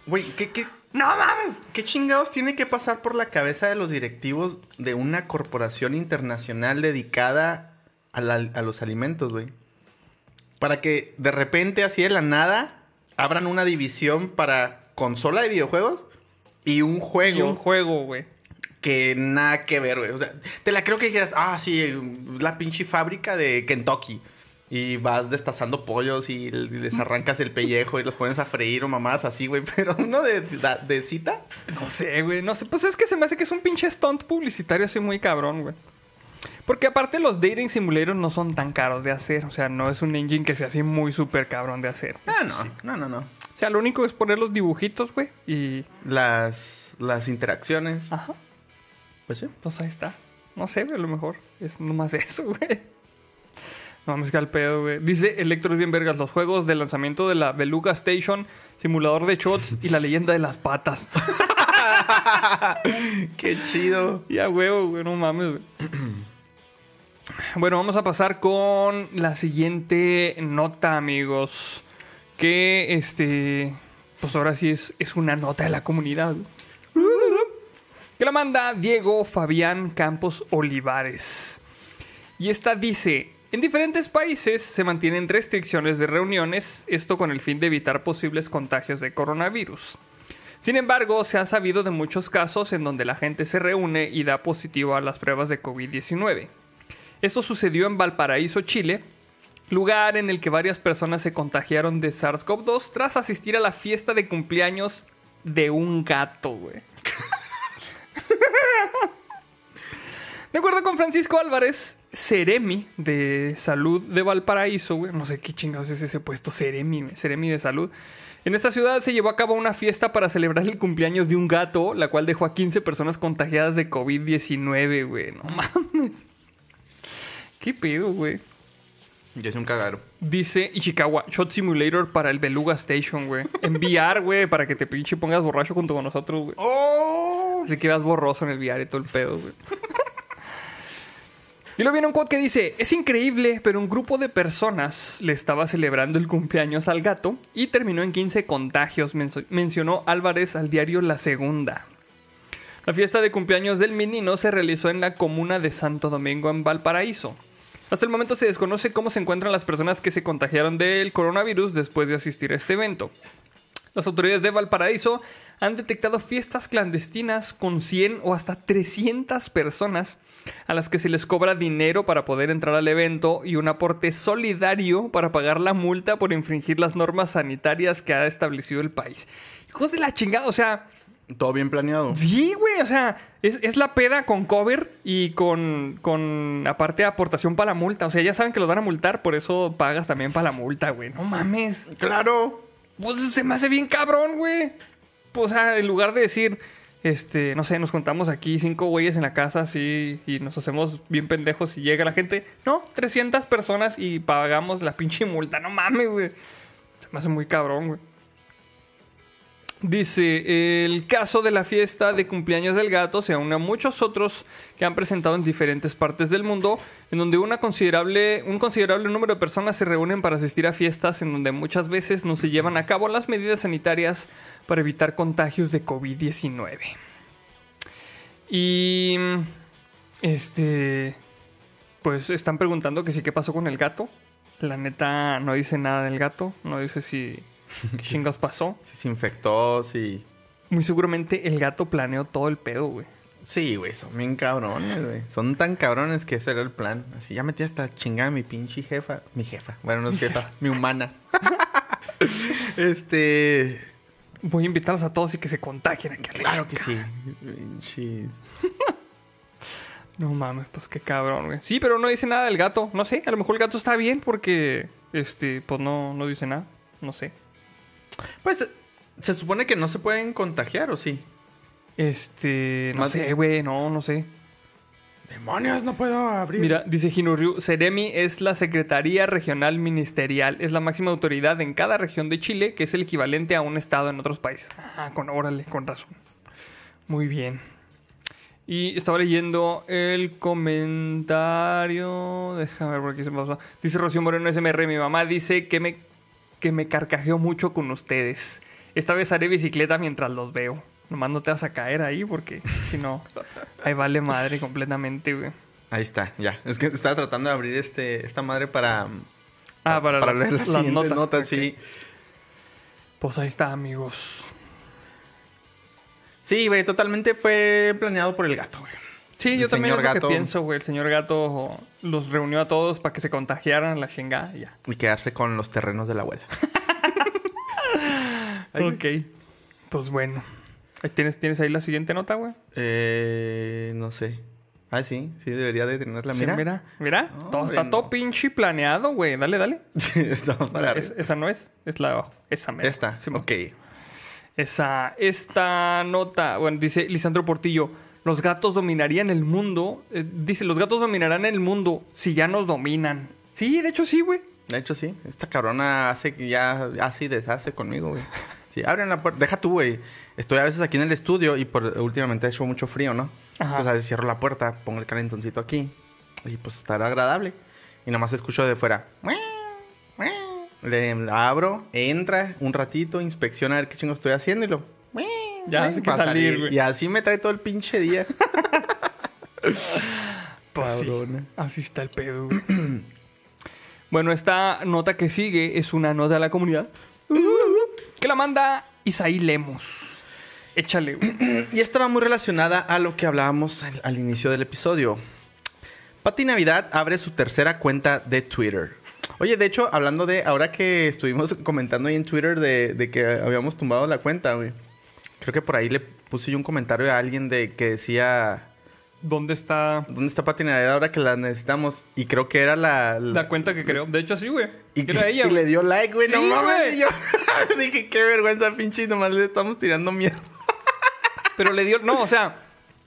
Güey, ¿qué, qué, ¡No mames! ¿qué chingados tiene que pasar por la cabeza de los directivos de una corporación internacional dedicada a, la- a los alimentos, güey? Para que de repente, así de la nada, abran una división para consola de videojuegos y un juego. Y un juego, güey. que nada que ver, güey. O sea, te la creo que dijeras, ah, sí, la pinche fábrica de Kentucky. Y vas destazando pollos y les arrancas el pellejo y los pones a freír o mamás así, güey. Pero uno de, de, de cita. No sé, güey. No sé. Pues es que se me hace que es un pinche stunt publicitario así muy cabrón, güey. Porque aparte los dating simulators no son tan caros de hacer. O sea, no es un engine que sea así muy súper cabrón de hacer. Ah, no, no, no, no. O sea, lo único es poner los dibujitos, güey. Y... Las, las interacciones. Ajá. Pues sí. Pues ahí está. No sé, güey, a lo mejor es nomás eso, güey. No mames, que al pedo, güey. Dice Electro es bien vergas. Los juegos de lanzamiento de la Beluga Station, simulador de shots y la leyenda de las patas. Qué chido. Ya, huevo, güey, no mames, güey. Bueno, vamos a pasar con la siguiente nota, amigos. Que, este, pues ahora sí es, es una nota de la comunidad. Que la manda Diego Fabián Campos Olivares. Y esta dice, en diferentes países se mantienen restricciones de reuniones, esto con el fin de evitar posibles contagios de coronavirus. Sin embargo, se ha sabido de muchos casos en donde la gente se reúne y da positivo a las pruebas de COVID-19. Esto sucedió en Valparaíso, Chile, lugar en el que varias personas se contagiaron de SARS-CoV-2 tras asistir a la fiesta de cumpleaños de un gato, güey. De acuerdo con Francisco Álvarez, Ceremi de Salud de Valparaíso, güey, no sé qué chingados es ese puesto, Ceremi, güey, Ceremi de Salud. En esta ciudad se llevó a cabo una fiesta para celebrar el cumpleaños de un gato, la cual dejó a 15 personas contagiadas de COVID-19, güey. No mames. ¿Qué pedo, güey? Yo soy un cagadero. Dice Ichikawa, Shot Simulator para el Beluga Station, güey. Enviar, güey, para que te pinche pongas borracho junto con nosotros, güey. ¡Oh! Así que vas borroso en el VR y todo el pedo, güey. Y luego viene un quote que dice, es increíble, pero un grupo de personas le estaba celebrando el cumpleaños al gato y terminó en 15 contagios, mencionó Álvarez al diario La Segunda. La fiesta de cumpleaños del menino se realizó en la comuna de Santo Domingo en Valparaíso. Hasta el momento se desconoce cómo se encuentran las personas que se contagiaron del coronavirus después de asistir a este evento. Las autoridades de Valparaíso han detectado fiestas clandestinas con 100 o hasta 300 personas a las que se les cobra dinero para poder entrar al evento y un aporte solidario para pagar la multa por infringir las normas sanitarias que ha establecido el país. Hijos de la chingada, o sea, Todo bien planeado. Sí, güey, o sea, es, es la peda con cover y con, con aparte aportación para la multa. O sea, ya saben que los van a multar, por eso pagas también para la multa, güey. No mames. Claro. Pues se me hace bien cabrón, güey. Pues, o sea, en lugar de decir, este, no sé, nos contamos aquí cinco güeyes en la casa así y nos hacemos bien pendejos y llega la gente. No, 300 personas y pagamos la pinche multa. No mames, güey. Se me hace muy cabrón, güey. Dice, el caso de la fiesta de cumpleaños del gato se une a muchos otros que han presentado en diferentes partes del mundo, en donde una considerable, un considerable número de personas se reúnen para asistir a fiestas en donde muchas veces no se llevan a cabo las medidas sanitarias para evitar contagios de COVID-19. Y... Este... Pues están preguntando que sí, ¿qué pasó con el gato? La neta no dice nada del gato, no dice si... ¿Qué chingados pasó? Si se infectó, si. Muy seguramente el gato planeó todo el pedo, güey. Sí, güey, son bien cabrones, güey. Son tan cabrones que ese era el plan. Así, ya metí hasta chingada mi pinche jefa. Mi jefa. Bueno, no es jefa, mi humana. este. Voy a invitarlos a todos y que se contagien aquí. Claro que sí. Pinche. No mames, pues qué cabrón, güey. Sí, pero no dice nada del gato. No sé, a lo mejor el gato está bien porque, este, pues no, no dice nada. No sé. Pues se supone que no se pueden contagiar, ¿o sí? Este, no Más sé, güey, no, no sé. Demonios, no puedo abrir. Mira, dice Hinuryu, Seremi es la Secretaría Regional Ministerial. Es la máxima autoridad en cada región de Chile, que es el equivalente a un estado en otros países. Ah, con, órale, con razón. Muy bien. Y estaba leyendo el comentario. Déjame ver por aquí se me pasó. Dice Rocío Moreno SMR, mi mamá dice que me, que me carcajeo mucho con ustedes. Esta vez haré bicicleta mientras los veo. Nomás no te vas a caer ahí porque si no, ahí vale madre completamente, güey. Ahí está, ya. Es que estaba tratando de abrir este, esta madre para. Ah, para, las, leer las, notas. notas, sí. Pues ahí está, amigos. Sí, güey, totalmente fue planeado por el gato, güey. Sí, El yo también es lo gato. que pienso, güey. El señor gato los reunió a todos para que se contagiaran la chingada y ya. Y quedarse con los terrenos de la abuela. Ok. Pues bueno. ¿Tienes, ¿Tienes ahí la siguiente nota, güey? Eh, no sé. Ah, sí, sí, debería de tenerla. Sí, Mira. mira, mira. No, todo, está todo pinche planeado, güey. Dale, dale. Estamos para Es- esa no es, es la de abajo. Esa mera. Esta, Simón. ok. Esa, esta nota, bueno, dice Lisandro Portillo, los gatos dominarían el mundo. Eh, dice, los gatos dominarán el mundo si ya nos dominan. Sí, de hecho sí, güey. De hecho, sí. Esta cabrona hace que ya hace y deshace conmigo, güey. Sí, abren la puerta. Deja tú, güey. Estoy a veces aquí en el estudio y por, últimamente ha hecho mucho frío, ¿no? Ajá. Entonces a veces cierro la puerta, pongo el calentoncito aquí y pues estará agradable. Y nada más escucho de fuera. Le abro, entra un ratito, inspecciona a ver qué chingo estoy haciendo y lo. Ya hace que va a salir, güey. Y así me trae todo el pinche día. Pues sí, Cabrona. así está el pedo. bueno, esta nota que sigue es una nota de la comunidad que la manda Isaí Lemos. Échale, güey. Y esta va muy relacionada a lo que hablábamos al, al inicio del episodio. Pati Navidad abre su tercera cuenta de Twitter. Oye, de hecho, hablando de ahora que estuvimos comentando ahí en Twitter de, de que habíamos tumbado la cuenta, güey. Creo que por ahí le puse yo un comentario a alguien de que decía, ¿Dónde está ¿dónde está Pati Navidad ahora que la necesitamos? Y creo que era la... la cuenta que creo? De hecho, sí, güey. y, Era ella, y le dio like, güey. no mames. Y yo dije, qué vergüenza, pinche. y Nomás le estamos tirando miedo. Pero le dio... No, o sea,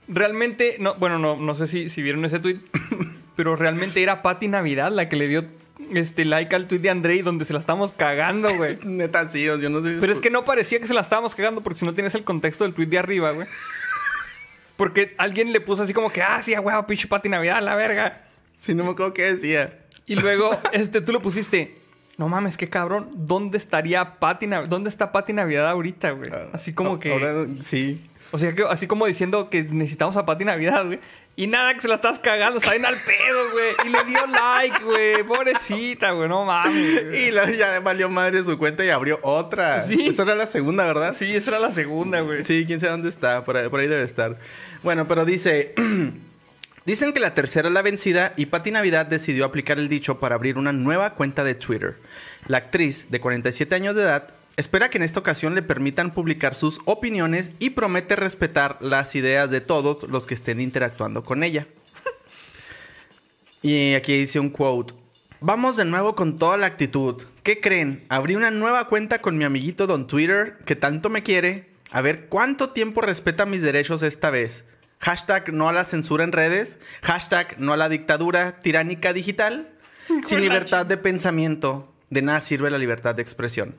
realmente... No, bueno, no, no sé si, si vieron ese tweet. pero realmente era Pati Navidad la que le dio este like al tweet de Andrei donde se la estamos cagando, güey. Neta, sí. Yo no sé. Pero es que no parecía que se la estábamos cagando porque si no tienes el contexto del tweet de arriba, güey. Porque alguien le puso así como que, ah, sí, güey, pinche Pati Navidad, la verga. Sí, no me acuerdo qué decía. Y luego, este, tú lo pusiste. No mames, qué cabrón. ¿Dónde estaría Pati Navidad? ¿Dónde está Pati Navidad ahorita, güey? Así como que. Ah, Ahora, sí. O sea, que así como diciendo que necesitamos a Pati Navidad, güey. Y nada, que se la estás cagando, está bien al pedo, güey. Y le dio like, güey. Pobrecita, güey, no mames. güey. Y luego ya valió madre su cuenta y abrió otra. Sí. Esa era la segunda, ¿verdad? Sí, esa era la segunda, güey. Sí, quién sabe dónde está. Por ahí, por ahí debe estar. Bueno, pero dice... Dicen que la tercera es la vencida y Pati Navidad decidió aplicar el dicho para abrir una nueva cuenta de Twitter. La actriz, de 47 años de edad, espera que en esta ocasión le permitan publicar sus opiniones y promete respetar las ideas de todos los que estén interactuando con ella. Y aquí dice un quote. Vamos de nuevo con toda la actitud. ¿Qué creen? Abrí una nueva cuenta con mi amiguito Don Twitter, que tanto me quiere. A ver cuánto tiempo respeta mis derechos esta vez. Hashtag no a la censura en redes. Hashtag no a la dictadura tiránica digital. Sin libertad de pensamiento, de nada sirve la libertad de expresión.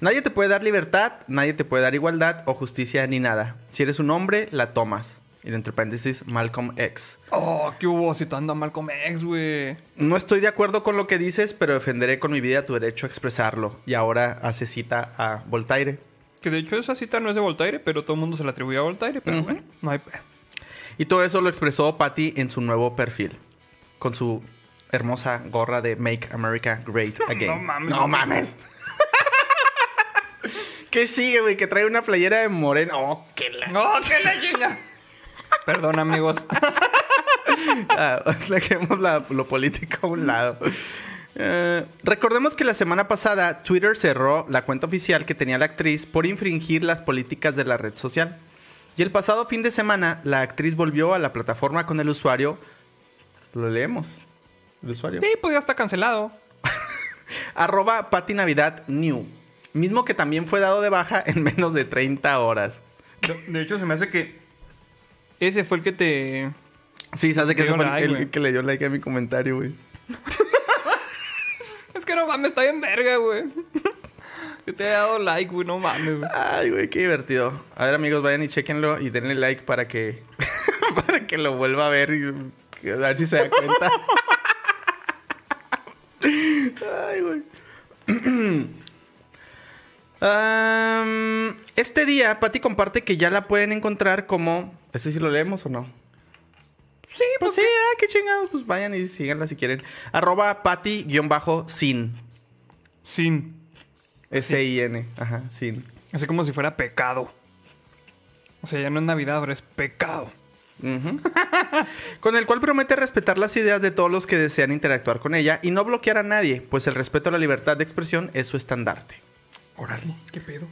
Nadie te puede dar libertad, nadie te puede dar igualdad o justicia ni nada. Si eres un hombre, la tomas. Y entre paréntesis, Malcolm X. Oh, ¿qué hubo? Citando a Malcolm X, güey. No estoy de acuerdo con lo que dices, pero defenderé con mi vida tu derecho a expresarlo. Y ahora hace cita a Voltaire. Que de hecho esa cita no es de Voltaire, pero todo el mundo se la atribuye a Voltaire. Pero bueno, no hay... Y todo eso lo expresó Patty en su nuevo perfil. Con su hermosa gorra de Make America Great Again. No mames. No mames. ¿Qué sigue, güey? Que trae una playera de moreno. Oh, qué la... ¡No, que la chinga! Perdón, amigos. Ah, dejemos la- lo político a un lado. Eh, recordemos que la semana pasada Twitter cerró la cuenta oficial que tenía la actriz por infringir las políticas de la red social. Y el pasado fin de semana la actriz volvió a la plataforma con el usuario. Lo leemos. El usuario. Sí, pues ya está cancelado. Arroba Pati Navidad New. Mismo que también fue dado de baja en menos de 30 horas. De, hecho, se me hace que ese fue el que te... Sí, se hace que ese fue el- like, el, güey. que le dio like a mi comentario, güey. Es que no mames, está bien verga, güey. Que te haya dado like, güey, no mames, güey. Ay, güey, qué divertido. A ver, amigos, vayan y chequenlo y denle like para que para que lo vuelva a ver y a ver si se da cuenta. Ay, güey. Este día, Patty comparte que ya la pueden encontrar como. ¿Este sí lo leemos o no? Sí, Pues sí, ah, qué chingados. Pues vayan y síganla si quieren. Arroba Patty-sin. Sin. S-I-N. Ajá, sin. Así como si fuera pecado. O sea, ya no es Navidad, ahora es pecado. Con el cual promete respetar las ideas de todos los que desean interactuar con ella y no bloquear a nadie, pues el respeto a la libertad de expresión es su estandarte. Órale, ¿qué pedo?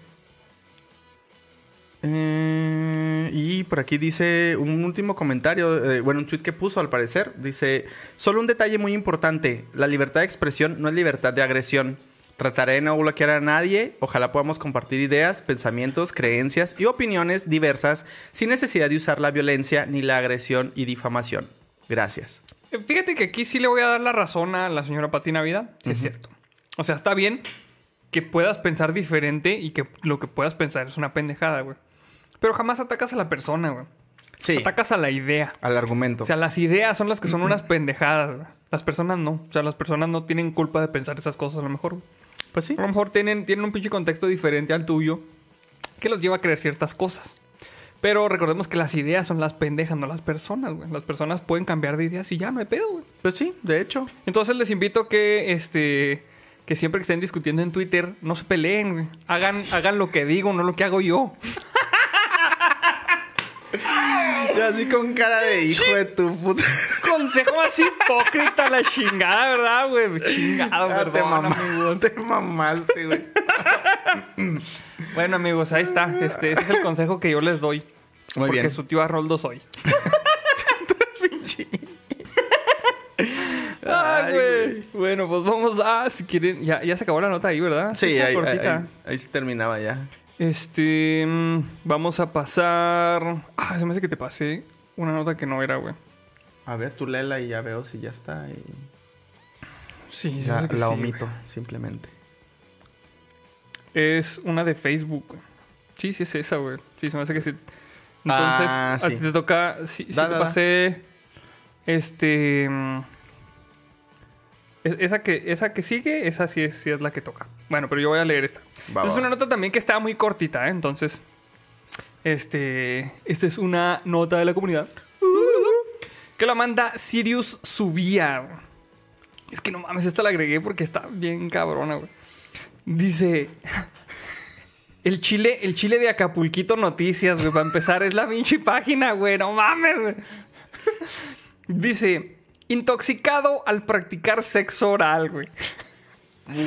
Eh, y por aquí dice un último comentario, eh, bueno, un tweet que puso al parecer, dice, solo un detalle muy importante, la libertad de expresión no es libertad de agresión. Trataré de no bloquear a nadie, ojalá podamos compartir ideas, pensamientos, creencias y opiniones diversas sin necesidad de usar la violencia ni la agresión y difamación. Gracias. Eh, Fíjate que aquí sí le voy a dar la razón a la señora Pati Navidad. Sí, es cierto. O sea, está bien que puedas pensar diferente y que lo que puedas pensar es una pendejada, güey. Pero jamás atacas a la persona, güey. Sí, Atacas a la idea. al argumento. O sea, las ideas son las que son unas pendejadas, güey. Las personas no. O sea, las personas no tienen culpa de pensar esas cosas a lo mejor. güey. pues sí. A lo mejor tienen, tienen un pinche contexto diferente al tuyo que los lleva a creer ciertas cosas. Pero recordemos que las ideas son las pendejas, no las personas, güey. Las personas pueden cambiar de ideas y ya, no hay pedo, güey. Pues sí, de hecho. Entonces les invito que, este, que siempre que estén discutiendo en Twitter, no se peleen, güey. Hagan, hagan lo que digo, no lo que hago yo. Y así con cara de hijo de tu puta. Consejo más hipócrita la chingada, ¿verdad, güey? Chingado, Ah, te, perdón, mamá- amigos. te mamaste, güey. Bueno, amigos, ahí está. Este, ese es el consejo que yo les doy. Muy porque bien. su tío Arnoldo soy. Ay, güey. Bueno, pues vamos a, si quieren, ya, ya se acabó la nota ahí, ¿verdad? Sí, ahí, cortita. ahí, ahí sí terminaba ya. Este, mm, vamos a pasar. Ah, se me hace que te pasé una nota que no era, güey. A ver, tú léela y ya veo si ya está. Y Sí, se ya la sí, omito, güey. simplemente. Es una de Facebook, güey. Sí, sí es esa, güey. Sí, se me hace que sí. Entonces, Ah, a sí. ti te toca. Sí, sí Da, te da. pasé. Este. Es- Esa que, esa que sigue, esa sí es, sí es la que toca. Bueno, pero yo voy a leer esta. Va, es va. una nota también que está muy cortita, ¿eh? Entonces, este, esta es una nota de la comunidad que la manda Sirius Subía. Es que no mames, esta la agregué porque está bien cabrona, güey. Dice, el chile, el chile de Acapulquito Noticias, güey, para empezar, es la pinche página, güey, no mames, güey. Dice, intoxicado al practicar sexo oral, güey.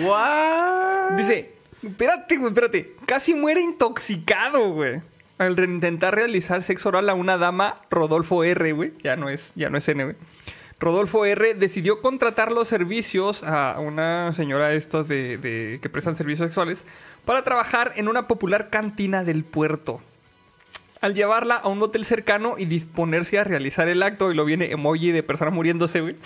¿What? Dice, espérate, güey, espérate. Casi muere intoxicado, güey. Al intentar realizar sexo oral a una dama, Rodolfo R, güey. Ya no es, ya no es N, güey. Rodolfo R decidió contratar los servicios a una señora de estos de, de- que prestan servicios sexuales para trabajar en una popular cantina del puerto. Al llevarla a un hotel cercano y disponerse a realizar el acto, y lo viene emoji de persona muriéndose, güey.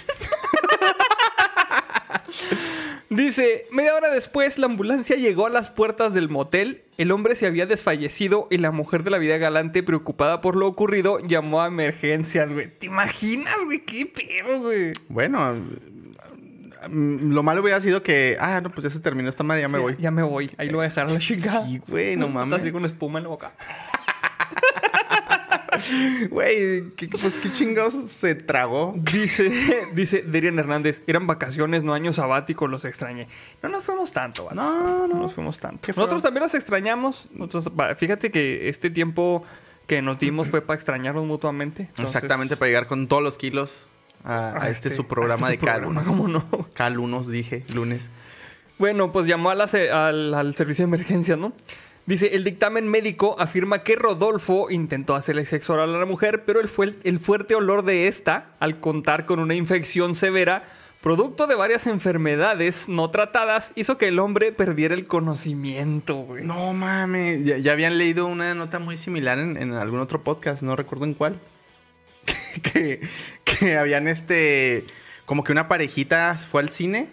Dice, media hora después la ambulancia llegó a las puertas del motel, el hombre se había desfallecido y la mujer de la vida galante, preocupada por lo ocurrido, llamó a emergencias, güey. ¿Te imaginas, güey? ¿Qué pedo, güey? Bueno, mm, lo malo hubiera sido que, ah, no, pues ya se terminó esta madre, ya me Sí, voy. Ya me voy, ahí lo voy a dejar a la chingada. Sí, güey, no Está mames. así con espuma en la boca. Güey, ¿qué, pues, ¿qué chingados se tragó? Dice, dice Derian Hernández, eran vacaciones, no años sabáticos, los extrañé. No nos fuimos tanto, vatos. No, No no. nos fuimos tanto. Nosotros también los extrañamos. Nosotros- fíjate que este tiempo que nos dimos fue para extrañarnos mutuamente. Entonces, Exactamente, para llegar con todos los kilos a, a a este, su programa a de este programa, ¿cómo no? Lunes, dije, lunes. Bueno, pues llamó a la se- al, al servicio de emergencia, ¿no? Dice, el dictamen médico afirma que Rodolfo intentó hacerle sexo oral a la mujer, pero el, fue el fuerte olor de esta, al contar con una infección severa, producto de varias enfermedades no tratadas, hizo que el hombre perdiera el conocimiento, güey. No mames, ya, ya habían leído una nota muy similar en, en algún otro podcast, no recuerdo en cuál. que, que habían este. Como que una parejita fue al cine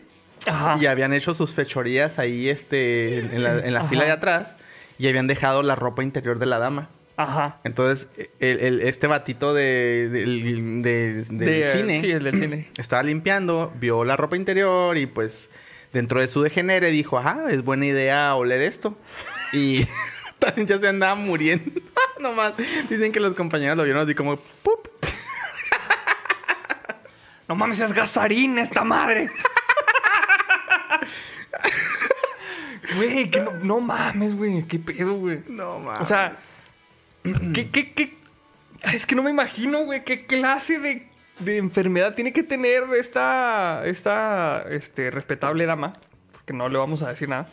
Ajá. y habían hecho sus fechorías ahí este, en la, en la Ajá. fila de atrás y habían dejado la ropa interior de la dama. Ajá. Entonces, el- el- este batito de, del- de- del De, cine Sí, el del cine. estaba limpiando, vio la ropa interior y pues dentro de su degenere dijo, ah, es buena idea oler esto. Y también ya se andaba muriendo. Nomás dicen que los compañeros lo vieron así como, ¡pup! No mames, es gasarín esta madre. Güey, que no, no mames, güey. ¿Qué pedo, güey? No mames. O sea, ¿qué, qué, qué? Es que no me imagino, güey, qué clase de, de enfermedad tiene que tener esta, esta este, respetable dama, porque no le vamos a decir nada,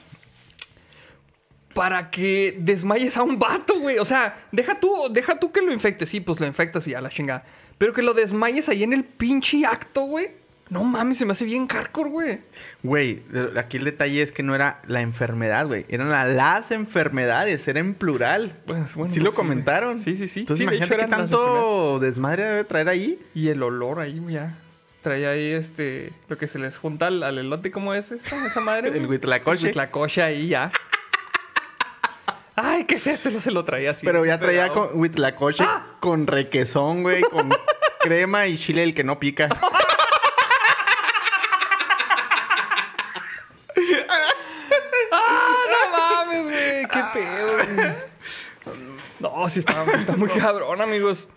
para que desmayes a un vato, güey. O sea, deja tú, deja tú que lo infectes. Sí, pues lo infectas y ya la chingada. Pero que lo desmayes ahí en el pinche acto, güey. No mames, se me hace bien hardcore, güey. Güey, aquí el detalle es que no era la enfermedad, güey. Eran la- las enfermedades, era en plural. Pues, bueno, sí lo sí, comentaron. güey. Sí, sí, sí. Entonces Sí, imagínate qué tanto desmadre debe traer ahí. Y el olor ahí, ya. Traía ahí este. Lo que se les junta al, al elote, ¿cómo es esa, esa madre? El huitlacoche. El huitlacoche ahí ya. Ay, ¿qué es esto? No se lo traía así. Pero ya traía con huitlacoche ¡Ah! con requesón, güey, con crema y chile el que no pica. ¡Ah, no mames, güey! ¡Qué pedo, güey! No, sí está, está muy cabrón, amigos.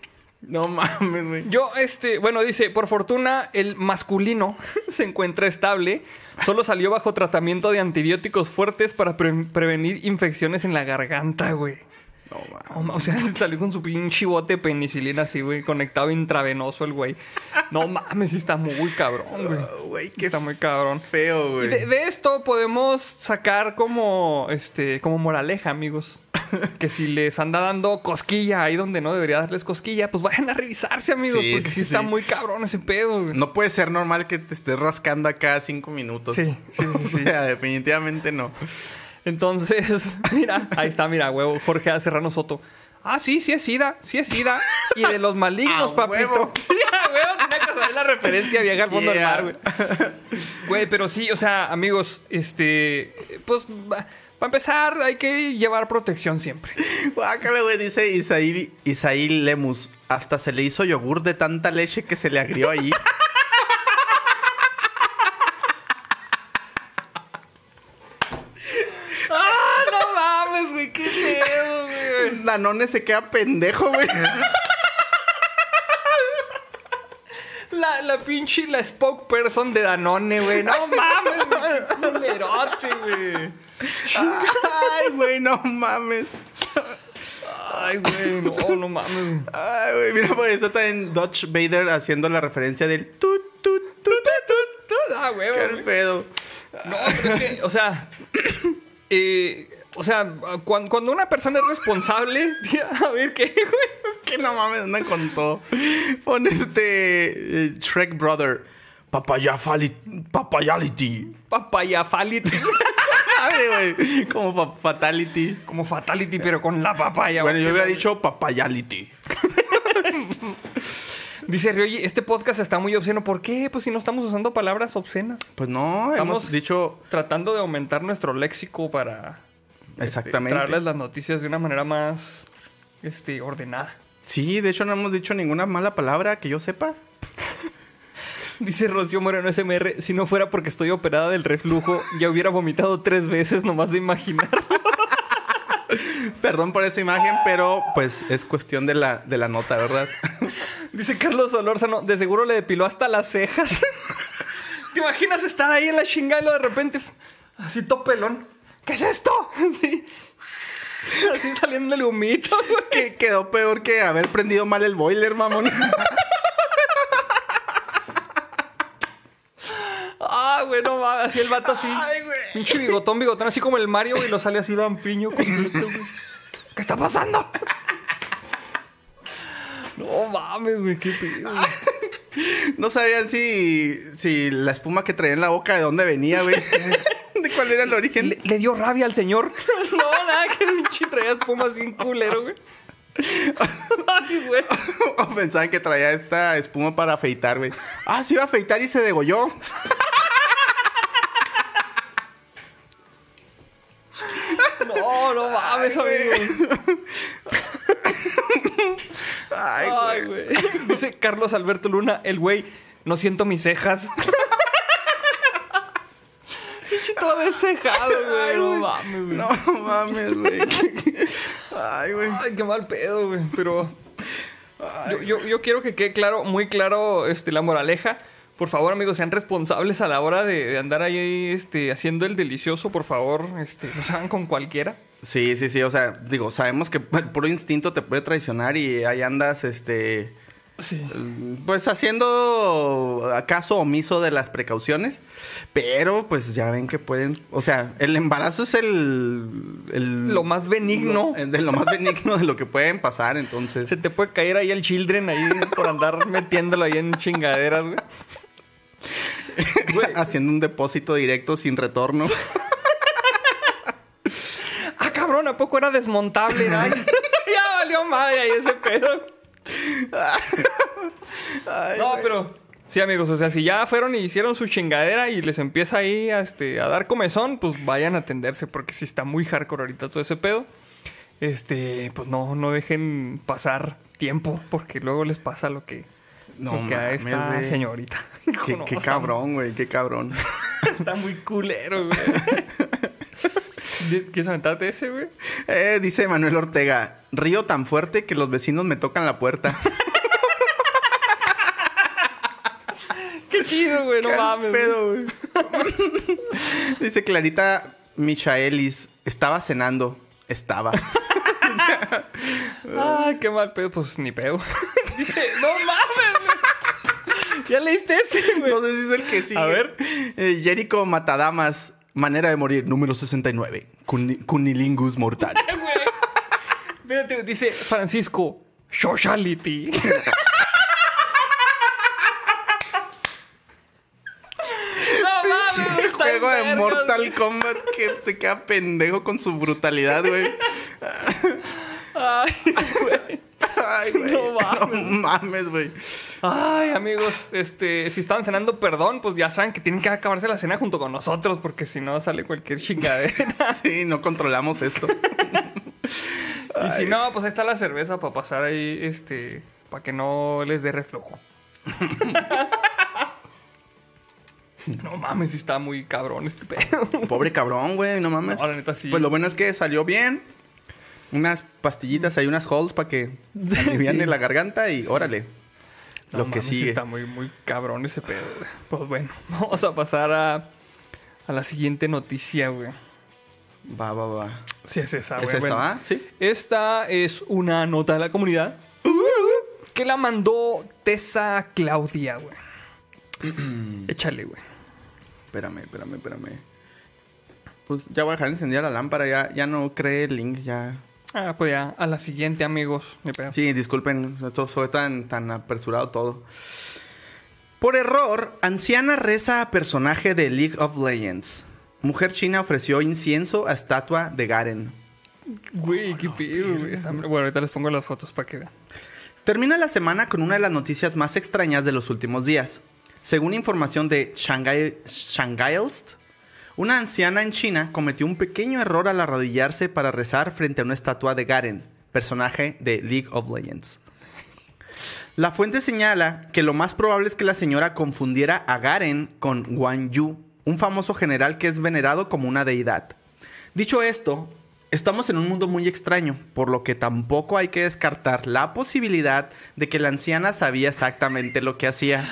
No mames, güey. Yo, este, bueno, dice, por fortuna, el masculino se encuentra estable. Solo salió bajo tratamiento de antibióticos fuertes para pre- prevenir infecciones en la garganta, güey. No mames. No, ma- o sea, salió con su pinche bote de penicilina así, güey, conectado intravenoso el güey. No mames, sí está muy cabrón, güey. Oh, Está muy cabrón. feo, Y güey. de, de esto podemos sacar como, este, como moraleja, amigos. Que si les anda dando cosquilla ahí donde no debería darles cosquilla, pues vayan a revisarse, amigos. Sí, porque sí, sí, está sí. muy cabrón ese pedo, güey. No puede ser normal que te estés rascando acá cinco minutos. Sí, sí, sí, O sí. sea, definitivamente no. Entonces, mira, ahí está, mira, huevo, Jorge A. Serrano Soto. Ah, sí, sí es SIDA, sí es SIDA. Y de los malignos, A papito. huevo. Ya, huevo, tenía que saber la referencia vieja al fondo Yeah. del mar, güey. Güey, pero sí, o sea, amigos, este, pues, para empezar, hay que llevar protección siempre. Guácala, güey, dice Isaí, Isaí Lemus. Hasta se le hizo yogur de tanta leche que se le agrió ahí. ¡Ah, no mames, güey! ¡Qué pedo, güey! Danone se queda pendejo, güey. La, la pinche, la spokesperson de Danone, güey. No mames, güey. Culerote, güey. Ay, güey, no mames. Ay, güey, no, no mames. Ay, güey, mira, por eso está en Dodge Vader haciendo la referencia del tut, tut, tut, tut. Ah, güey, Qué güey. pedo. No, pero es que, o sea, eh, o sea, cuando, cuando una persona es responsable, a ver qué, güey. Es que no mames, andan con todo. Pon este eh, Shrek Brother. Papayafali- Papayality. Papaya fatality. Ay, güey. Como fa- Fatality. Como fatality, pero con la papaya. Bueno, yo hubiera dicho Papayality. Dice Ryoji, este podcast está muy obsceno. ¿Por qué? Pues si no estamos usando palabras obscenas. Pues no, hemos dicho Tratando de aumentar nuestro léxico para este, exactamente. traerles las noticias de una manera más este, ordenada. Sí, de hecho no hemos dicho ninguna mala palabra que yo sepa. Dice Rocío Moreno SMR, si no fuera porque estoy operada del reflujo, ya hubiera vomitado tres veces nomás de imaginar. Perdón por esa imagen, pero pues es cuestión de la, de la nota, ¿verdad? Dice Carlos Solórzano, de seguro le depiló hasta las cejas. ¿Te imaginas estar ahí en la chingada y de repente, así todo pelón? ¿Qué es esto? Sí. Así saliéndole humito, güey. Que quedó peor que haber prendido mal el boiler, mamón. Ah, güey, no mames. Así el vato así. Ay, güey. Pinche bigotón, bigotón, así como el Mario, güey. Lo sale así lampiño completo, güey. ¿Qué está pasando? No mames, güey, qué pedo. güey. No sabían si, si la espuma que traía en la boca de dónde venía, güey. De cuál era el origen. Le, le dio rabia al señor. No, nada, que pinche traía espuma así en culero, güey. Ay, güey. O pensaban que traía esta espuma para afeitar, güey. Ah, se iba a afeitar y se degolló. No, no mames, amigo. Ay, güey. Dice Carlos Alberto Luna, el güey, no siento mis cejas. Pinche todo deshejado, güey. No mames, güey. No mames, güey. Ay, güey. Ay, qué mal pedo, güey. Pero yo, yo, yo quiero que quede claro, muy claro, este, la moraleja. Por favor, amigos, sean responsables a la hora de, de andar ahí este, haciendo el delicioso. Por favor, este, no se hagan con cualquiera. Sí, sí, sí. O sea, digo, sabemos que el puro instinto te puede traicionar y ahí andas, este. Sí. Pues haciendo caso omiso de las precauciones. Pero, pues ya ven que pueden. O sea, el embarazo es el. el- Lo más benigno. lo- de lo más benigno de lo que pueden pasar, entonces. Se te puede caer ahí el children ahí por andar metiéndolo ahí en chingaderas, güey. Güey. Haciendo un depósito directo sin retorno. Ah, cabrón, ¿a poco era desmontable? Ay, ya valió madre ahí ese pedo. Ay, No, güey. pero sí, amigos, o sea, si ya fueron y hicieron su chingadera y les empieza ahí a, este, a dar comezón, pues vayan a atenderse porque si está muy hardcore ahorita todo ese pedo. Este, pues no, no dejen pasar tiempo porque luego les pasa lo que, No que a esta güey. señorita. Qué, No, qué cabrón, güey, qué cabrón. Está muy culero, güey. ¿Quieres aventarte ese, güey? Eh, dice Manuel Ortega, río tan fuerte que los vecinos me tocan la puerta. Qué chido, güey, no Qué mames. pedo, güey. dice Clarita Michaelis, estaba cenando. Estaba. Ay, qué mal pedo. Pues ni pedo. Dice, no mames, güey. Ya leíste ese, güey. no sé si es el que sigue. A ver. Eh, Jericho Matadamas, manera de morir, número 69. Cuni- Cunilingus mortal. Espérate, dice Francisco, sociality. no mames, güey, está Juego de Mortal. Kombat que se queda pendejo con su brutalidad, güey. Ay, güey. Ay, güey. No mames. No mames, güey. Ay, amigos, este, si estaban cenando, perdón, pues ya saben que tienen que acabarse la cena junto con nosotros, porque si no sale cualquier chingadera. Sí, no controlamos esto. y si no, pues ahí está la cerveza para pasar ahí, este, para que no les dé reflujo. no mames, si está muy cabrón este pedo. Pobre cabrón, güey, no mames. No, la neta sí. Pues lo bueno es que salió bien. Unas pastillitas, hay unas holes para que aliviane Sí. la garganta y órale. No lo que mames, sí sigue. está muy, muy cabrón ese pedo. güey. Pues bueno, vamos a pasar a, a la siguiente noticia, güey. Va, va, va. Sí, es esa, ¿Es güey. esta, Bueno? Sí. Esta es una nota de la comunidad que la mandó Tessa Claudia, güey. Échale, güey. Espérame, espérame, espérame. Pues ya voy a dejar encendida la lámpara, ya, ya no cree el link, ya. Ah, pues ya, a la siguiente, amigos. Sí, disculpen, esto fue tan, tan apresurado todo. Por error, anciana reza a personaje de League of Legends. Mujer china ofreció incienso a estatua de Garen. Güey, qué pedo, güey. Está- Bueno, ahorita les pongo las fotos para que vean. Termina la semana con una de las noticias más extrañas de los últimos días. Según información de Shanghai, Shanghailst, una anciana en China cometió un pequeño error al arrodillarse para rezar frente a una estatua de Garen, personaje de League of Legends. La fuente señala que lo más probable es que la señora confundiera a Garen con Guan Yu, un famoso general que es venerado como una deidad. Dicho esto, estamos en un mundo muy extraño, por lo que tampoco hay que descartar la posibilidad de que la anciana sabía exactamente lo que hacía.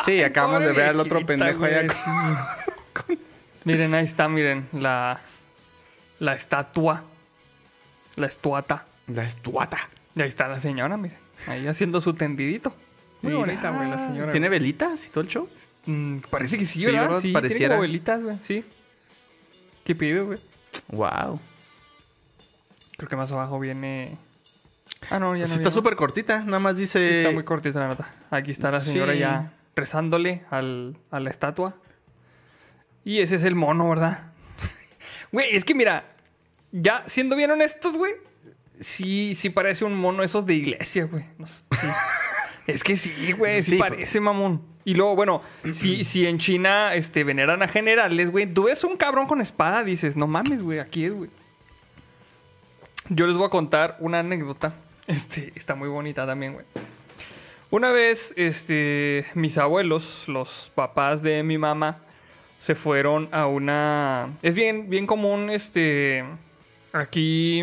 Sí, Ay, acabamos de ver al otro pendejo allá. sí. miren, ahí está, miren, la, la estatua. La estuata. La estuata. Y ahí está la señora, miren. Ahí haciendo su tendidito. Muy Mira. bonita, güey, la señora. ¿Tiene velitas y todo el show? Mm, parece que sí, Sí, ¿verdad? Sí, Pareciera. tiene como velitas, güey. Sí. ¿Qué pido, güey? Wow. Creo que más abajo viene... Ah, no, ya no está súper cortita, nada más dice... Está muy cortita la nota. Aquí está la señora Sí. ya rezándole al, a la estatua. Y ese es el mono, ¿verdad? Güey, es que mira, ya siendo bien honestos, güey, sí, sí parece un mono esos de iglesia, güey. No sé, sí. es que sí, güey, sí, Sí, parece, mamón. Y luego, bueno, si, si en China este, veneran a generales, güey, tú ves un cabrón con espada, dices, no mames, güey, aquí es, güey. Yo les voy a contar una anécdota. Este, está muy bonita también, güey. Una vez, este, mis abuelos, los papás de mi mamá, se fueron a una... Es bien, bien común, este, aquí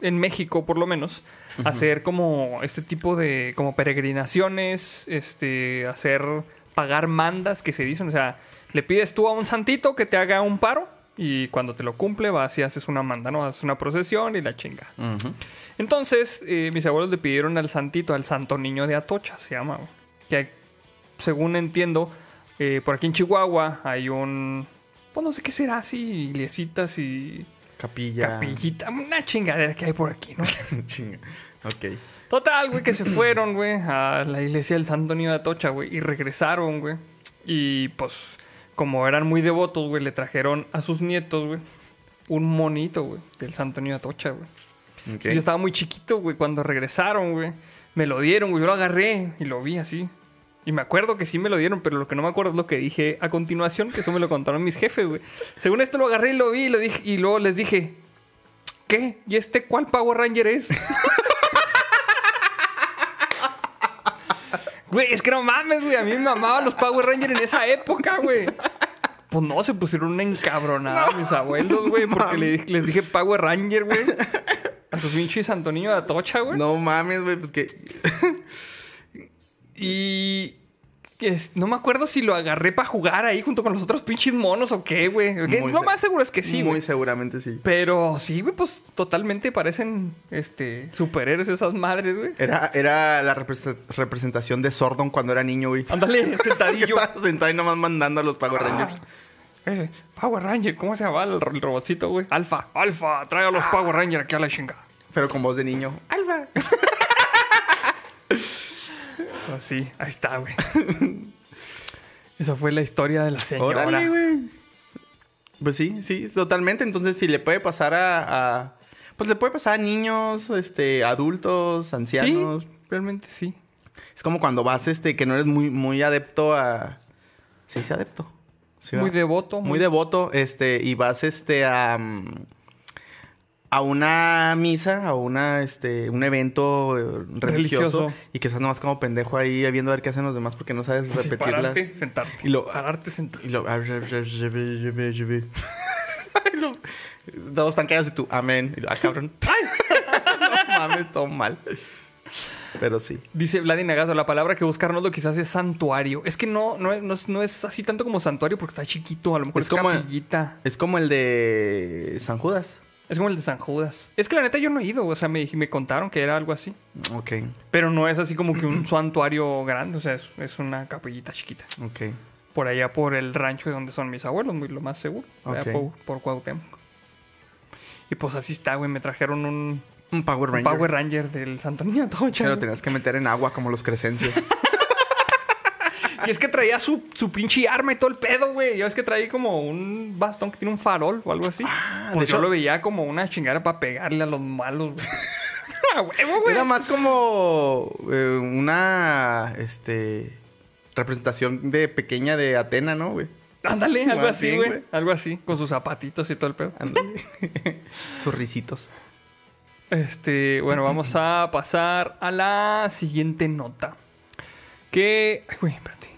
en México, por lo menos, hacer como este tipo de, como peregrinaciones, este, hacer, pagar mandas que se dicen, o sea, le pides tú a un santito que te haga un paro y cuando te lo cumple vas y haces una manda, ¿no? Haces una procesión y la chinga. Entonces, eh, mis abuelos le pidieron al santito, al santo niño de Atocha, se llama. Que según entiendo, eh, por aquí en Chihuahua hay un. Pues no sé qué será, así, iglesitas y Capilla. capillita. Una chingadera que hay por aquí, ¿no? Chinga. Ok. Total, güey, que se fueron, güey, a la iglesia del Santo Niño de Atocha, güey, y regresaron, güey. Y pues, como eran muy devotos, güey, le trajeron a sus nietos, güey, un monito, güey, del Santo Niño de Atocha, güey. Ok. Yo estaba muy chiquito, güey, cuando regresaron, güey. Me lo dieron, güey. Yo lo agarré y lo vi así. Y me acuerdo que sí me lo dieron, pero lo que no me acuerdo es lo que dije a continuación, que eso me lo contaron mis jefes, güey. Según esto lo agarré y lo vi y, lo dije, y luego les dije, ¿qué? ¿Y este cuál Power Ranger es? Güey, es que no mames, güey. A mí me mamaban los Power Rangers en esa época, güey. Pues no, se pusieron una encabronada mis abuelos, güey, porque les dije Power Ranger, güey. A sus pinches Antonio de Atocha, güey. No mames, güey, pues que... Y. que no me acuerdo si lo agarré para jugar ahí junto con los otros pinches monos o qué, güey. Lo más seguro es que sí, Muy seguramente sí. Pero sí, güey, pues totalmente parecen este superhéroes esas madres, güey. Era, era la represe- representación de Sordon cuando era niño, güey. Ándale, sentadillo. estaba sentado y nomás mandando a los Power Rangers. Ah, eh, Power Ranger, ¿cómo se llama el, robotcito, güey? Alfa, Alfa, trae a los Power Ranger aquí a la chinga. Pero con voz de niño. ¡Alfa! Pues sí, ahí está, güey. Esa fue la historia de la señora. Órale, güey. Pues sí, sí, totalmente. Entonces, si le puede pasar a, a- Pues le puede pasar a niños, este, adultos, ancianos. sí, realmente sí. Es como cuando vas, este, que no eres muy, muy adepto a. Sí, sí, adepto. Sí, muy va. devoto. Muy devoto, este, y vas, este, a. mm, A una misa, a una, este, un evento eh, religioso, Religioso. y que estás nomás como pendejo ahí viendo a ver qué hacen los demás porque no sabes Sí, repetirlas. pararte, sentarte. Y lo- Pararte, sentarte. Y lo... Lo- Todos están callados y tú, amén. Y lo, ah, cabrón. no mames, todo mal. Pero sí. Dice Vladi Nagazo, la palabra que buscar no quizás es santuario. Es que no, no, es, no, es, no es así tanto como santuario porque está chiquito. A lo mejor es, Es como- capillita. Es como el de San Judas. Es como el de San Judas. Es que la neta yo no he ido. O sea, me, me contaron que era algo así. Ok, Pero no es así como que un santuario grande. O sea, es, es una capillita chiquita. ok. Por allá por el rancho de donde son mis abuelos, muy lo más seguro. Allá Ok. por, por Cuauhtémoc. Y pues así está, güey. Me trajeron un, Un Power un Ranger. Power Ranger del Santo Niño lo güey. tenías que meter en agua como los crescencios. Y es que traía su, su pinche arma y todo el pedo, güey. Ya ves que traía como un bastón que tiene un farol o algo así. Ah, pues de yo hecho- lo veía como una chingada para pegarle a los malos, güey. Huevo, güey. Era más como eh, una este representación de pequeña de Atena, ¿no, güey? Ándale, algo Más así, güey. Algo así, con sus zapatitos y todo el pedo. Ándale. Sus risitos. Este, bueno, vamos a pasar a la siguiente nota. Que. Ay, güey, espérate.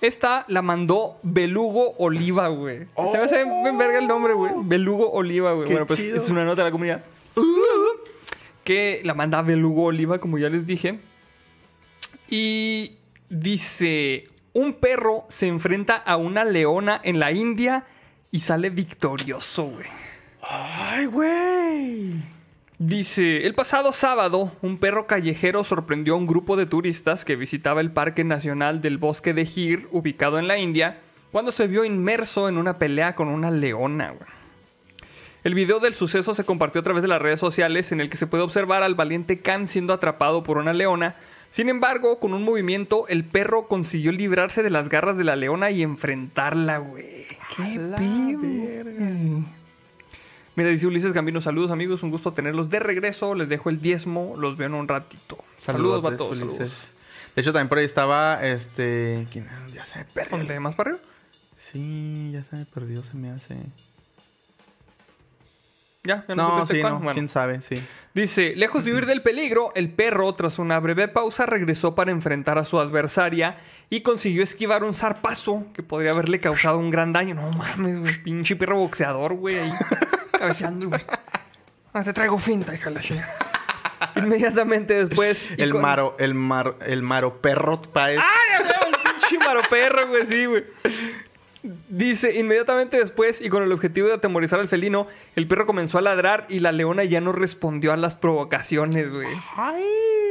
Esta la mandó Belugo Oliva, güey. Se me hace bien verga el nombre, güey. Belugo Oliva, güey. Qué Bueno, pues chido. es una nota de la comunidad. Que la manda Belugo Oliva, como ya les dije. Y dice: Un perro se enfrenta a una leona en la India y sale victorioso, güey. Ay, güey. Dice, el pasado sábado, un perro callejero sorprendió a un grupo de turistas que visitaba el Parque Nacional del Bosque de Gir, ubicado en la India, cuando se vio inmerso en una pelea con una leona. güey. El video del suceso se compartió a través de las redes sociales en el que se puede observar al valiente Khan siendo atrapado por una leona. Sin embargo, con un movimiento, el perro consiguió librarse de las garras de la leona y enfrentarla, güey. ¡Qué Mira, dice Ulises Gambino, saludos amigos, un gusto tenerlos de regreso. Les dejo el diezmo, los veo en un ratito. Saludos, Saludotes, vatos. Ulises. De hecho, también por ahí estaba, este... ¿Quién era? Ya se me perdió. ¿Dónde más para arriba? Sí, ya se me perdió, se me hace... Ya, ya no, No, sí, no. Bueno. ¿Quién sabe? Sí. Dice, lejos de huir del peligro, el perro, tras una breve pausa, regresó para enfrentar a su adversaria y consiguió esquivar un zarpazo que podría haberle causado un gran daño. No mames, güey, pinche perro boxeador, güey, cabeceando, güey. Ah, te traigo finta, hija la chingada. Inmediatamente después... El con- maro, el mar, el maro perro paez. ¡Ay, el pinche maro perro, güey! Sí, güey. Dice, inmediatamente después, y con el objetivo de atemorizar al felino, el perro comenzó a ladrar y la leona ya no respondió a las provocaciones, güey. Ay.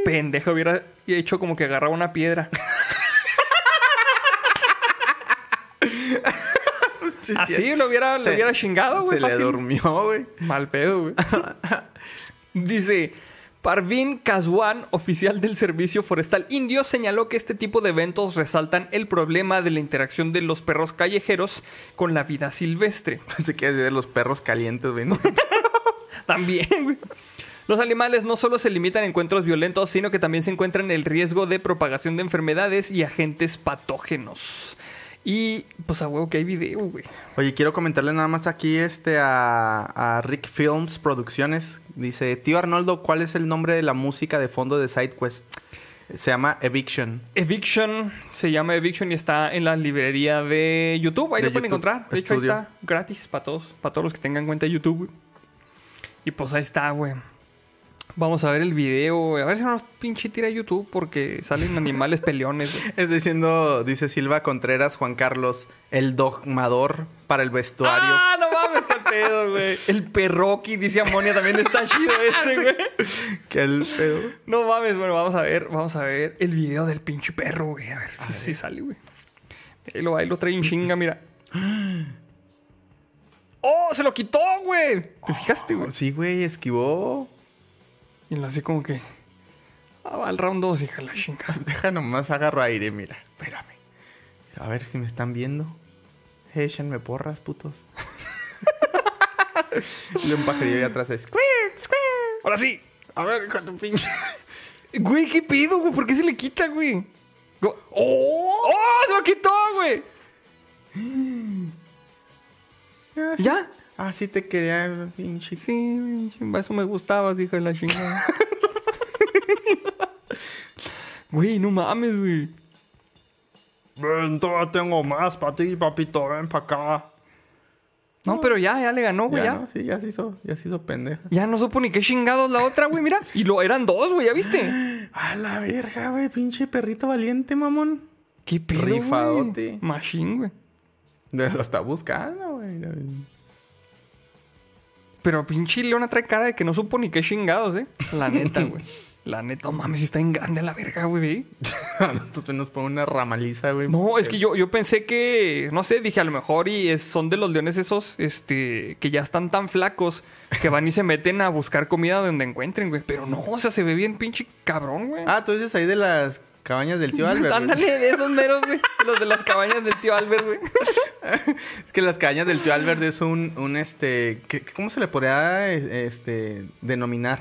Pendejo, hubiera hecho como que agarraba una piedra. Sí, Así sí. lo hubiera, lo hubiera chingado, güey. Se le durmió, güey. Mal pedo, güey. Dice, Parvin Kaswan, oficial del Servicio Forestal Indio, señaló que este tipo de eventos resaltan el problema de la interacción de los perros callejeros con la vida silvestre. Se quiere decir los perros calientes, güey. ¿no? También, güey. Los animales no solo se limitan a encuentros violentos, sino que también se encuentran en el riesgo de propagación de enfermedades y agentes patógenos. Y pues a huevo que hay video, güey. Oye, quiero comentarle nada más aquí este a, a Rick Films Producciones. Dice, tío Arnoldo, ¿cuál es el nombre de la música de fondo de SideQuest? Se llama Eviction. Eviction, se llama Eviction y está en la librería de YouTube. Ahí De lo pueden encontrar. De hecho, ahí está gratis para todos, para todos los que tengan cuenta de YouTube. Y pues ahí está, güey. Vamos a ver el video, güey. A ver si no nos pinche tira YouTube porque salen animales peleones, güey. Es diciendo, dice Silva Contreras, Juan Carlos, el dogmador para el vestuario. ¡Ah, no mames, qué pedo, güey! El perroqui, dice Amonia, también está chido ese, güey. El pedo. No mames, bueno, vamos a ver, vamos a ver el video del pinche perro, güey. A ver si si sale, güey. Ahí lo, ahí lo trae en chinga, mira. ¡Oh! ¡Se lo quitó, güey! ¿Te fijaste, güey? Sí, güey, esquivó. Y lo así como que. Ah, va al round 2, hija la chinga. Deja nomás, agarro aire, mira. Espérame. A ver si me están viendo. Échenme porras, putos. y un pajarillo ahí atrás es... "Squirt, squirt". Ahora sí. A ver, con tu pinche... Güey, ¿qué pedo, güey? ¿Por qué se le quita, güey? ¡Oh! ¡Oh! ¡Se lo quitó, güey! ¿Ya? Ah, sí te quería, pinche... Sí, pinche, eso me gustaba, hija de la chingada. Güey, no mames, güey. Ven, todavía tengo más para ti, papito. Ven para acá. No, pero ya, ya le ganó, güey, ya, ya. ¿no? Sí, ya se hizo, ya se hizo pendeja. Ya no supo ni qué chingados la otra, güey, mira. Y lo eran dos, güey, ¿ya viste? A la verga, güey. Pinche perrito valiente, mamón. Qué pedo, Rifadote. Machine, güey. Lo está buscando, güey. Pero pinche Leona trae cara de que no supo ni qué chingados, ¿eh? La neta, güey. La neta, no mames, está en grande la verga, güey. Entonces nos pone una ramaliza, güey. No, es que yo, yo pensé que, no sé, dije a lo mejor y es- son de los leones esos, este, que ya están tan flacos que van y se meten a buscar comida donde encuentren, güey. Pero no, o sea, se ve bien pinche cabrón, güey. Ah, tú dices ahí de las cabañas del tío Albert. Ándale, de esos meros, güey. Los de las cabañas del tío Albert, güey. Es que las cabañas del tío Albert es un, un este, ¿qué- ¿cómo se le podría eh, este denominar?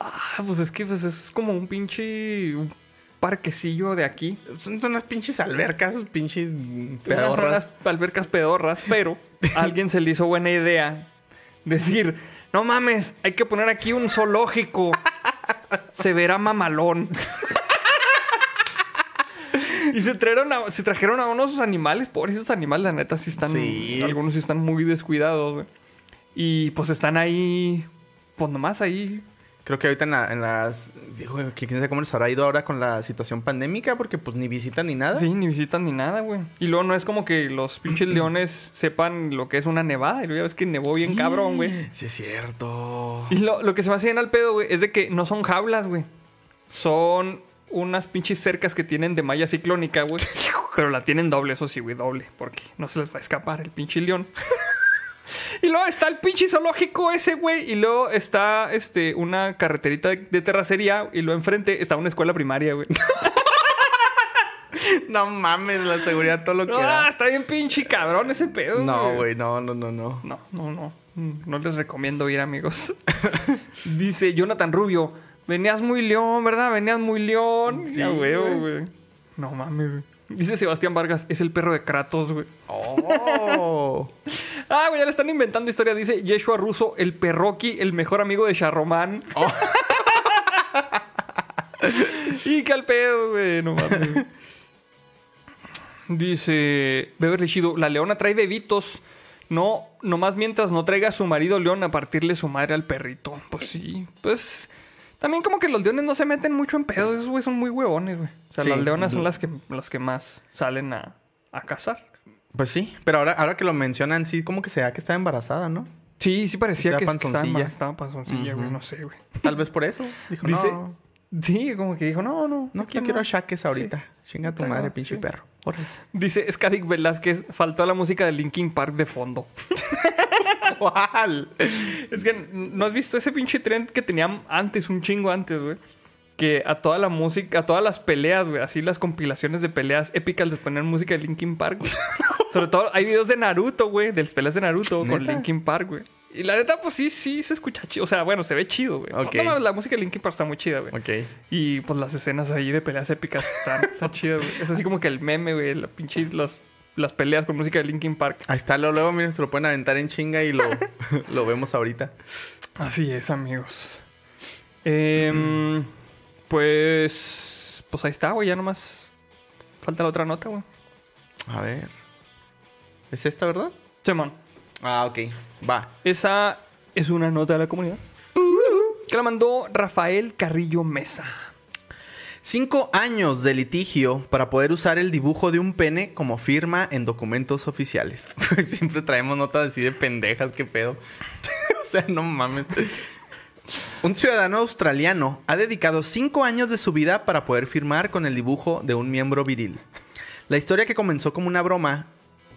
Ah, pues es que pues, es como un pinche un parquecillo de aquí. Son, son unas pinches albercas, pinches pedorras. unas albercas pedorras, pero a alguien se le hizo buena idea decir, no mames, hay que poner aquí un zoológico. Se verá mamalón. Y se trajeron, a, se trajeron a unos animales, pobrecitos animales, la neta, sí están. Sí. Algunos sí están muy descuidados, güey. Y pues están ahí, pues nomás ahí, Creo que ahorita en, la- en las... Digo, quién sabe cómo les habrá ido ahora con la situación pandémica, porque pues ni visitan ni nada. Sí, ni visitan ni nada, güey. Y luego no es como que los pinches leones sepan lo que es una nevada. Y luego ya ves que nevó bien cabrón, güey. Sí, es cierto. Y lo, lo que se me hace bien al pedo, güey, es de que no son jaulas, güey. Son unas pinches cercas que tienen de malla ciclónica, güey. Pero la tienen doble, eso sí, güey, doble. Porque no se les va a escapar el pinche león. y luego está el pinche zoológico ese, güey. Y luego está este, una carreterita de, de terracería. Y luego enfrente está una escuela primaria, güey. No mames, la seguridad, todo lo que da. está bien pinche cabrón ese pedo, No, güey, no, no, no, no. No, no, no. No les recomiendo ir, amigos. Dice Jonathan Rubio. Venías muy león, ¿verdad? Venías muy león. Sí, ya, huevo, güey. No mames, güey. Dice Sebastián Vargas, es el perro de Kratos, güey. Oh. Ah, güey, ya le están inventando historia. Dice Yeshua Russo, el perroqui, el mejor amigo de Charromán. Oh. y que al pedo, güey. No mames. Dice Beverly Shido, la leona trae bebitos. No, nomás mientras no traiga a su marido león a partirle su madre al perrito. Pues sí, pues... También como que los leones no se meten mucho en pedos. Esos güey son muy huevones, güey. O sea, Sí. las leonas son las que, las que más salen a, a cazar. Pues sí, pero ahora, ahora que lo mencionan, sí, como que se da que está embarazada, ¿no? Sí, sí parecía que, que estaba, panzoncilla. estaba panzoncilla, güey. No sé, güey. Tal vez por eso. Dijo, Dice... no, Sí, como que dijo, no, no. no, no quiero achaques ahorita. Chinga tu madre, pinche sí. perro. Órale. Dice Scadik Velázquez, faltó la música de Linkin Park de fondo. ¿Cuál? Es que no has visto ese pinche trend que tenían antes, un chingo antes, güey. Que a toda la música, a todas las peleas, güey, así las compilaciones de peleas épicas les ponían música de Linkin Park. Sobre todo hay videos de Naruto, güey, de las peleas de Naruto con. Linkin Park, güey. Y la neta, pues sí, sí se escucha chido. O sea, bueno, se ve chido, güey. No mames, la música de Linkin Park está muy chida, güey. Ok. Y pues las escenas ahí de peleas épicas están, están chidas, güey. Es así como que el meme, güey, la pinche, las, las peleas con música de Linkin Park. Ahí está, luego, luego miren, se lo pueden aventar en chinga y lo, lo vemos ahorita. Así es, amigos. Em, pues. Pues ahí está, güey. Ya nomás. Falta la otra nota, güey. A ver. ¿Es esta, verdad? Simón. Ah, ok. Va. Esa es una nota de la comunidad. Que la mandó Rafael Carrillo Mesa. Cinco años de litigio para poder usar el dibujo de un pene como firma en documentos oficiales. Siempre traemos notas así de pendejas, qué pedo. o sea, no mames. Un ciudadano australiano ha dedicado cinco años de su vida para poder firmar con el dibujo de un miembro viril. La historia que comenzó como una broma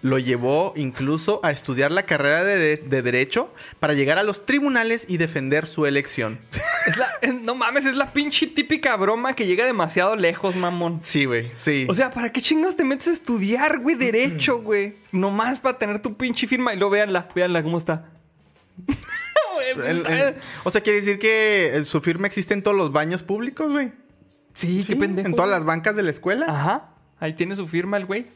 lo llevó incluso a estudiar la carrera de, de Derecho para llegar a los tribunales y defender su elección. Es la, es- no mames, es la pinche típica broma que llega demasiado lejos, mamón. Sí, güey, sí. O sea, ¿para qué chingas te metes a estudiar, güey? Derecho, güey. Nomás para tener tu pinche firma. Y luego véanla, véanla cómo está. El- el- o sea, quiere decir que eh, su firma existe en todos los baños públicos, güey. sí, Sí, qué pendejo. En todas güey. las bancas de la escuela. Ajá. Ahí tiene su firma el güey.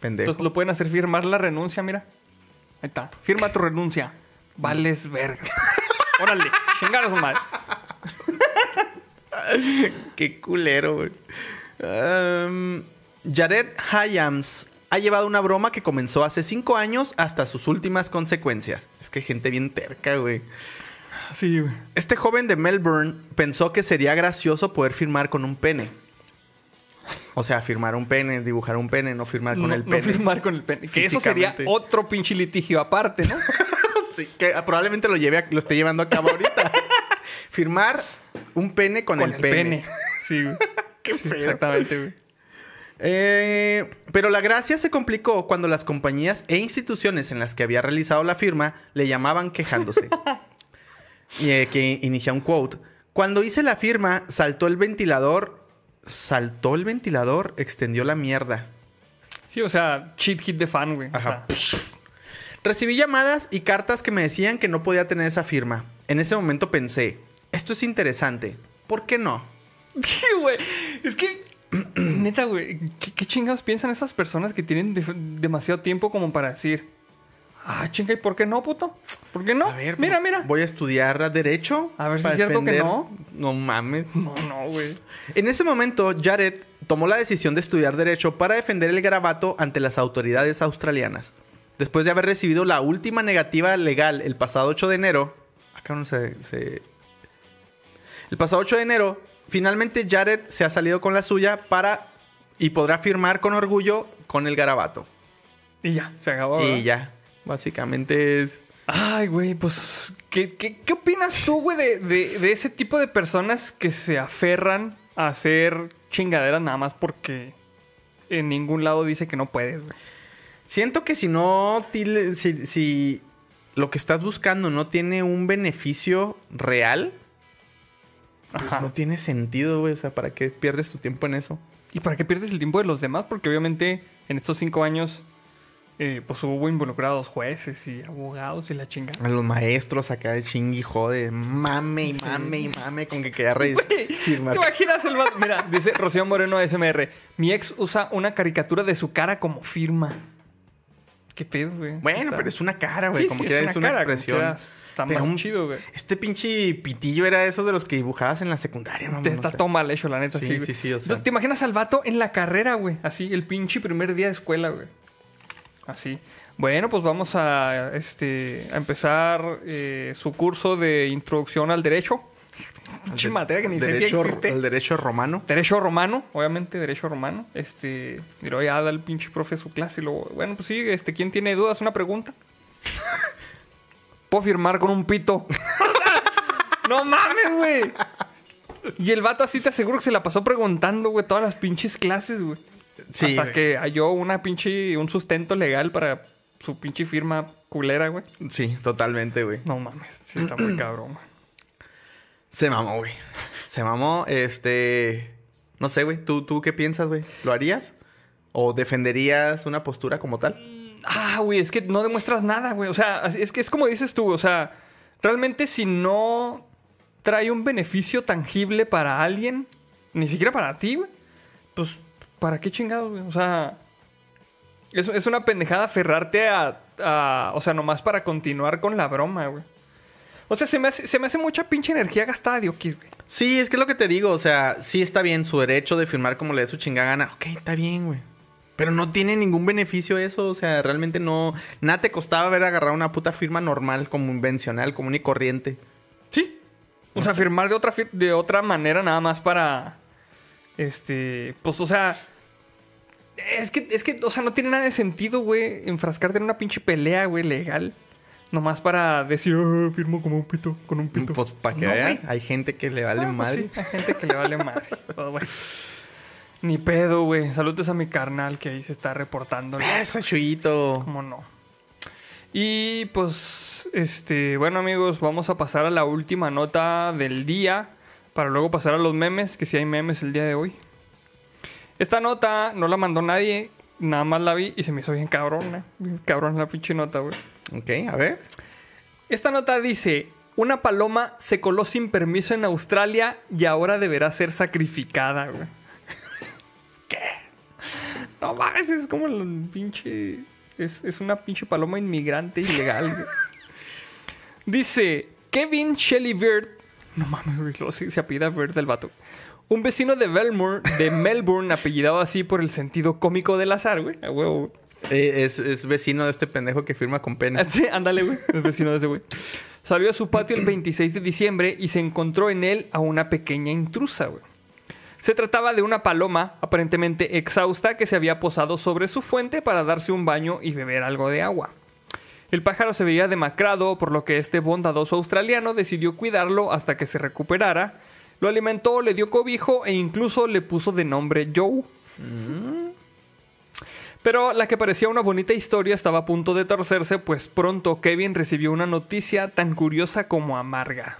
Pendejo. Entonces lo pueden hacer firmar la renuncia, mira. Ahí está. Firma tu renuncia. Vales verga. Órale, chingar a su madre. Qué culero, güey. Um, Jared Hyams ha llevado una broma que comenzó hace cinco años hasta sus últimas consecuencias. Es que gente bien terca, güey. Sí, güey. Este joven de Melbourne pensó que sería gracioso poder firmar con un pene. O sea, firmar un pene, dibujar un pene, no firmar con no, el no pene. firmar con el pene. Que eso sería otro pinche litigio aparte, ¿no? Sí, que probablemente lo lleve a- lo esté llevando a cabo ahorita. Firmar un pene con, el, pene. Sí, güey. Qué pedo. Exactamente, güey. Eh, pero la gracia se complicó cuando las compañías e instituciones en las que había realizado la firma le llamaban quejándose. y eh, que inicia un quote. Cuando hice la firma, saltó el ventilador. Saltó el ventilador, extendió la mierda. Sí, o sea, cheat hit de fan, güey. O Ajá. sea, Recibí llamadas y cartas que me decían que no podía tener esa firma. En ese momento pensé, esto es interesante. ¿Por qué no? Sí, güey. Es que, neta, güey, ¿qué, qué chingados piensan esas personas que tienen de- demasiado tiempo como para decir, ah, chinga, ¿y por qué no, puto? ¿Por qué no? A ver, mira, pues, mira. Voy a estudiar derecho. A ver si es cierto que no. No mames. No, no, güey. En ese momento, Jared tomó la decisión de estudiar derecho para defender el garabato ante las autoridades australianas. Después de haber recibido la última negativa legal el pasado 8 de enero. Acá no se, se- El pasado 8 de enero, finalmente Jared se ha salido con la suya para y podrá firmar con orgullo con el garabato. Y ya, se acabó. ¿verdad? Y ya, básicamente es... Ay, güey, pues, ¿qué, qué, qué opinas tú, güey, de, de- de ese tipo de personas que se aferran a hacer chingaderas nada más porque en ningún lado dice que no puedes, güey? Siento que si no, si, si lo que estás buscando no tiene un beneficio real, pues Ajá. no tiene sentido, güey. O sea, ¿para qué pierdes tu tiempo en eso? ¿Y para qué pierdes el tiempo de los demás? Porque obviamente en estos cinco años, eh, pues hubo involucrados jueces y abogados y la chingada. A los maestros acá de chingui jode, mame y mame y mame con que quería reír. ¿Te imaginas el vato? Mira, dice Rocío Moreno SMR. Mi ex usa una caricatura de su cara como firma. ¿Qué pedo, güey? Bueno, Está- pero es una cara, güey. Sí, como sí, que es una, cara, expresión. Está Pero más un- chido, güey. Este pinche pitillo era esos de los que dibujabas en la secundaria, mamá. Te está sé. todo mal hecho, la neta. Sí, Sí, sí, sí, o sea. Entonces, ¿te imaginas al vato en la carrera, güey? Así, el pinche primer día de escuela, güey. Así. Bueno, pues vamos a, este, a empezar eh, su curso de introducción al derecho. Pinche El materia que ni sé si derecho, existe. El derecho romano. Derecho romano, obviamente, derecho romano. Este, luego ya da el pinche profe su clase y luego, bueno, pues sí, este, ¿quién tiene dudas? Una pregunta. ¿Puedo firmar con un pito? no mames, güey. Y el vato así te aseguro que se la pasó preguntando, güey, todas las pinches clases, güey. Sí, Hasta güey. que halló una pinche, un sustento legal para su pinche firma culera, güey. Sí, totalmente, güey. No mames, sí está muy cabrón, güey. Se mamó, güey. Se mamó, este... No sé, güey. ¿Tú, ¿Tú qué piensas, güey? ¿Lo harías? ¿O defenderías una postura como tal? Ah, güey, es que no demuestras nada, güey. O sea, es que es como dices tú, o sea, realmente si no trae un beneficio tangible para alguien, ni siquiera para ti, güey, pues, ¿para qué chingados, güey? O sea, es, es una pendejada aferrarte a, a- O sea, nomás para continuar con la broma, güey. O sea, se me hace, se me hace mucha pinche energía gastada de Okis, güey. Sí, es que es lo que te digo. O sea, sí está bien su derecho de firmar como le dé su chingada gana. Ok, está bien, güey. Pero no tiene ningún beneficio eso. O sea, realmente no... Nada te costaba haber agarrado una puta firma normal, como convencional, común y corriente. Sí. O sea, firmar de otra, de otra manera nada más para... Este... Pues, o sea... Es que, es que, o sea, no tiene nada de sentido, güey, enfrascarte en una pinche pelea, güey, legal. Nomás para decir, "Ah, firmo como un pito, con un pito. Pues para que No, hay gente que le vale Ah, pues madre. sí, hay gente que le vale madre. Pues, güey. Ni pedo, güey. Saludos a mi carnal que ahí se está reportando. ¿no? Esa chuyito. ¿Cómo no? Y pues, este, bueno amigos, vamos a pasar a la última nota del día para luego pasar a los memes, que si hay memes el día de hoy. Esta nota no la mandó nadie, nada más la vi y se me hizo bien cabrona. Bien cabrón la pinche nota, güey. Ok, a ver. Esta nota dice, una paloma se coló sin permiso en Australia y ahora deberá ser sacrificada, güey. ¿Qué? No mames, es como el pinche... Es, es una pinche paloma inmigrante ilegal, güey. Dice, Kevin Shelley Bird... No mames, güey, luego se, se apellida Bird el vato. Un vecino de Belmore, de Melbourne, apellidado así por el sentido cómico del azar, güey. A huevo, güey. Eh, es, es vecino de este pendejo que firma con pena. Sí, ándale, güey. El vecino de ese güey. Salió a su patio el 26 de diciembre y se encontró en él a una pequeña intrusa, güey. Se trataba de una paloma aparentemente exhausta que se había posado sobre su fuente para darse un baño y beber algo de agua. El pájaro se veía demacrado, por lo que este bondadoso australiano decidió cuidarlo hasta que se recuperara. Lo alimentó, le dio cobijo e incluso le puso de nombre Joe. Pero la que parecía una bonita historia estaba a punto de torcerse, pues pronto Kevin recibió una noticia tan curiosa como amarga.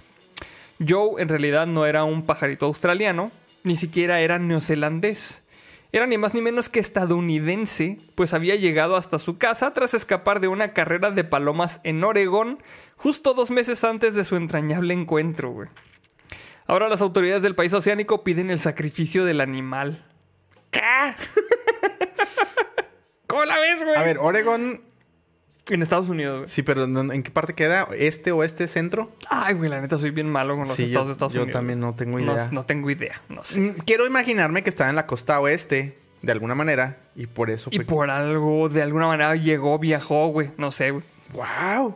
Joe en realidad no era un pajarito australiano, ni siquiera era neozelandés. Era ni más ni menos que estadounidense, pues había llegado hasta su casa tras escapar de una carrera de palomas en Oregón, justo dos meses antes de su entrañable encuentro, güey. Ahora las autoridades del país oceánico piden el sacrificio del animal. ¿Cómo la ves, güey? A ver, Oregon, En Estados Unidos, güey. sí, pero ¿en qué parte queda? ¿Este o este centro? Ay, güey, la neta soy bien malo con los Sí, estados yo- de Estados yo Unidos. también no tengo No- idea. No, tengo idea, no sé. Mm, Quiero imaginarme que estaba en la costa oeste, de alguna manera, y por eso Y por algo, de alguna manera llegó, viajó, güey. No sé, güey. ¡Wow!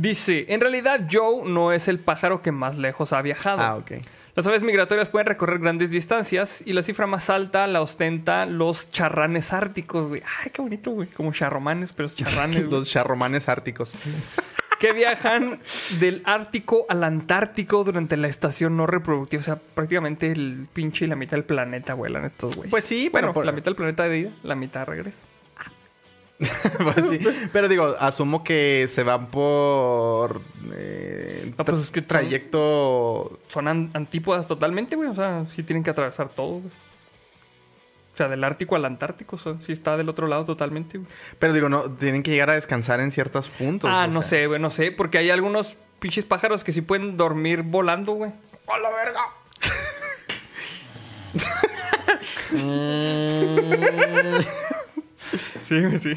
Dice, en realidad Joe no es el pájaro que más lejos ha viajado. Ah, ok. Las aves migratorias pueden recorrer grandes distancias y la cifra más alta la ostenta los charranes árticos, güey. Ay, qué bonito, güey. Como charromanes, pero es charranes, güey. Los charromanes árticos. que viajan del Ártico al Antártico durante la estación no reproductiva. O sea, prácticamente el pinche y la mitad del planeta vuelan estos güeyes. Pues sí, bueno, por- la mitad del planeta de ida, la mitad regresa. Pues sí. Pero digo, asumo que se van por eh, No, pues es que son- trayecto. Son an- antípodas totalmente, güey. O sea, sí tienen que atravesar todo, güey. O sea, del Ártico al Antártico, o sea, sí está del otro lado totalmente, güey. Pero digo, no, tienen que llegar a descansar en ciertos puntos. ah, o no sea. sé, güey, no sé. Porque hay algunos pinches pájaros que sí pueden dormir volando, güey. ¡A la verga! Sí, güey, sí.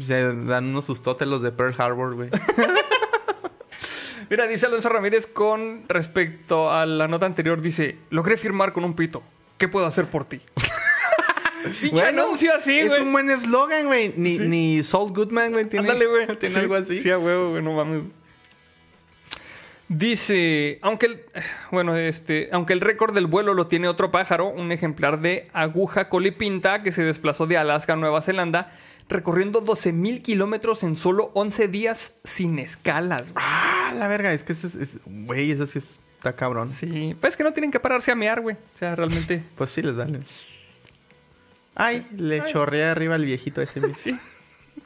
Se dan unos sustotes los de Pearl Harbor, güey. Mira, dice Alonso Ramírez con respecto a la nota anterior, dice, logré firmar con un pito. ¿Qué puedo hacer por ti? Pinche Bueno, anuncio así, es güey. un buen eslogan, güey. Ni, ni Saul Goodman, güey, tiene, Ándale, güey. tiene Sí, algo así. Sí, a huevo, güey, no mames. Dice, aunque el, bueno, este, aunque el récord del vuelo lo tiene otro pájaro, un ejemplar de aguja colipinta que se desplazó de Alaska a Nueva Zelanda, recorriendo 12.000 kilómetros en solo 11 días sin escalas. güey. Ah, la verga. Es que ese es... Güey, eso sí es- está cabrón. Sí, pues es que no tienen que pararse a mear, güey. O sea, realmente. Pues sí, les dale. Ay, le chorrea arriba al viejito ese. Sí.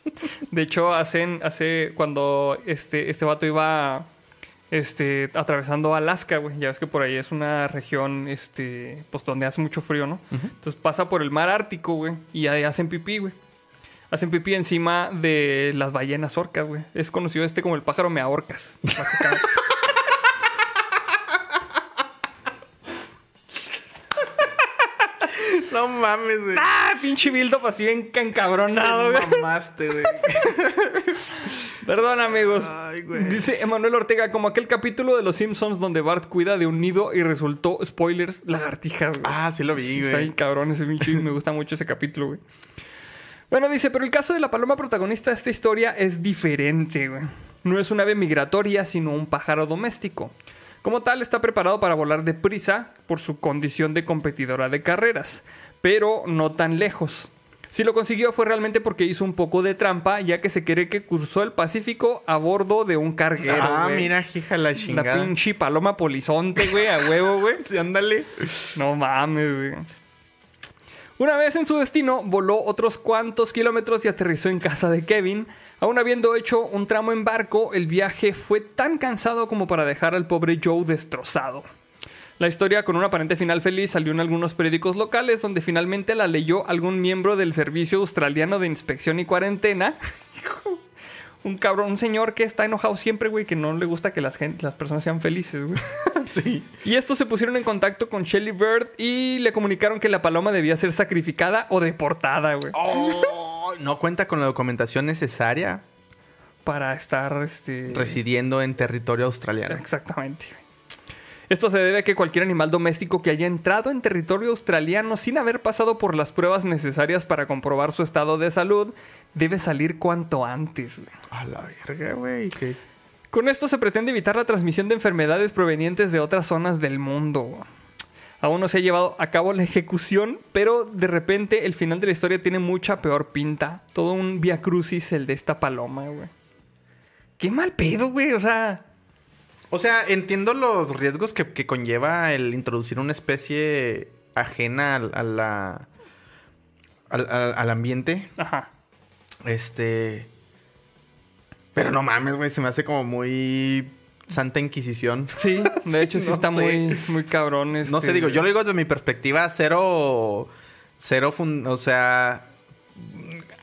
De hecho, hacen, hace cuando este, este vato iba este, atravesando Alaska, güey. Ya ves que por ahí es una región, este, pues donde hace mucho frío, ¿no? Entonces pasa por el mar Ártico, güey, y ahí hacen pipí, güey. Hacen pipí encima de las ballenas orcas, güey. Es conocido este como el pájaro meahorcas. básicamente. No mames, güey. ¡Ah! Pinche Bildo así bien encabronado, güey. mamaste, güey. Perdón, amigos. Ay, güey. Dice Emanuel Ortega, como aquel capítulo de Los Simpsons donde Bart cuida de un nido y resultó, spoilers, lagartijas, güey. Ah, sí lo vi, güey. Está bien cabrón ese pinche, me gusta mucho ese capítulo, güey. Bueno, dice, pero el caso de la paloma protagonista de esta historia es diferente, güey. No es un ave migratoria, sino un pájaro doméstico. Como tal, está preparado para volar deprisa por su condición de competidora de carreras, pero no tan lejos. Si lo consiguió fue realmente porque hizo un poco de trampa, ya que se cree que cruzó el Pacífico a bordo de un carguero. Ah, mira, hija la La chingada. pinche paloma polizonte, güey, a huevo, güey. Sí, ándale. No mames, güey. Una vez en su destino, voló otros cuantos kilómetros y aterrizó en casa de Kevin. Aún habiendo hecho un tramo en barco, el viaje fue tan cansado como para dejar al pobre Joe destrozado. La historia con un aparente final feliz salió en algunos periódicos locales donde finalmente la leyó algún miembro del Servicio Australiano de Inspección y Cuarentena. un cabrón, un señor que está enojado siempre, güey, que no le gusta que las, gen- las personas sean felices, güey. Sí. Y estos se pusieron en contacto con Shelly Bird y le comunicaron que la paloma debía ser sacrificada o deportada, güey. Oh, no cuenta con la documentación necesaria Para estar, este... residiendo en territorio australiano. Exactamente. Esto se debe a que cualquier animal doméstico que haya entrado en territorio australiano sin haber pasado por las pruebas necesarias para comprobar su estado de salud debe salir cuanto antes, güey. A la verga, güey. Con esto se pretende evitar la transmisión de enfermedades provenientes de otras zonas del mundo. Aún no se ha llevado a cabo la ejecución, pero de repente el final de la historia tiene mucha peor pinta. Todo un via crucis el de esta paloma, güey. Qué mal pedo, güey. O sea, O sea, entiendo los riesgos que, que conlleva el introducir una especie ajena al, a la, al, al- al ambiente. ajá. Este. Pero no mames, güey. Se me hace como muy. Santa Inquisición. Sí, de hecho sí, no está sé. muy, muy cabrón. No este- sé, digo, yo lo digo desde mi perspectiva, cero. Cero. fun- o sea.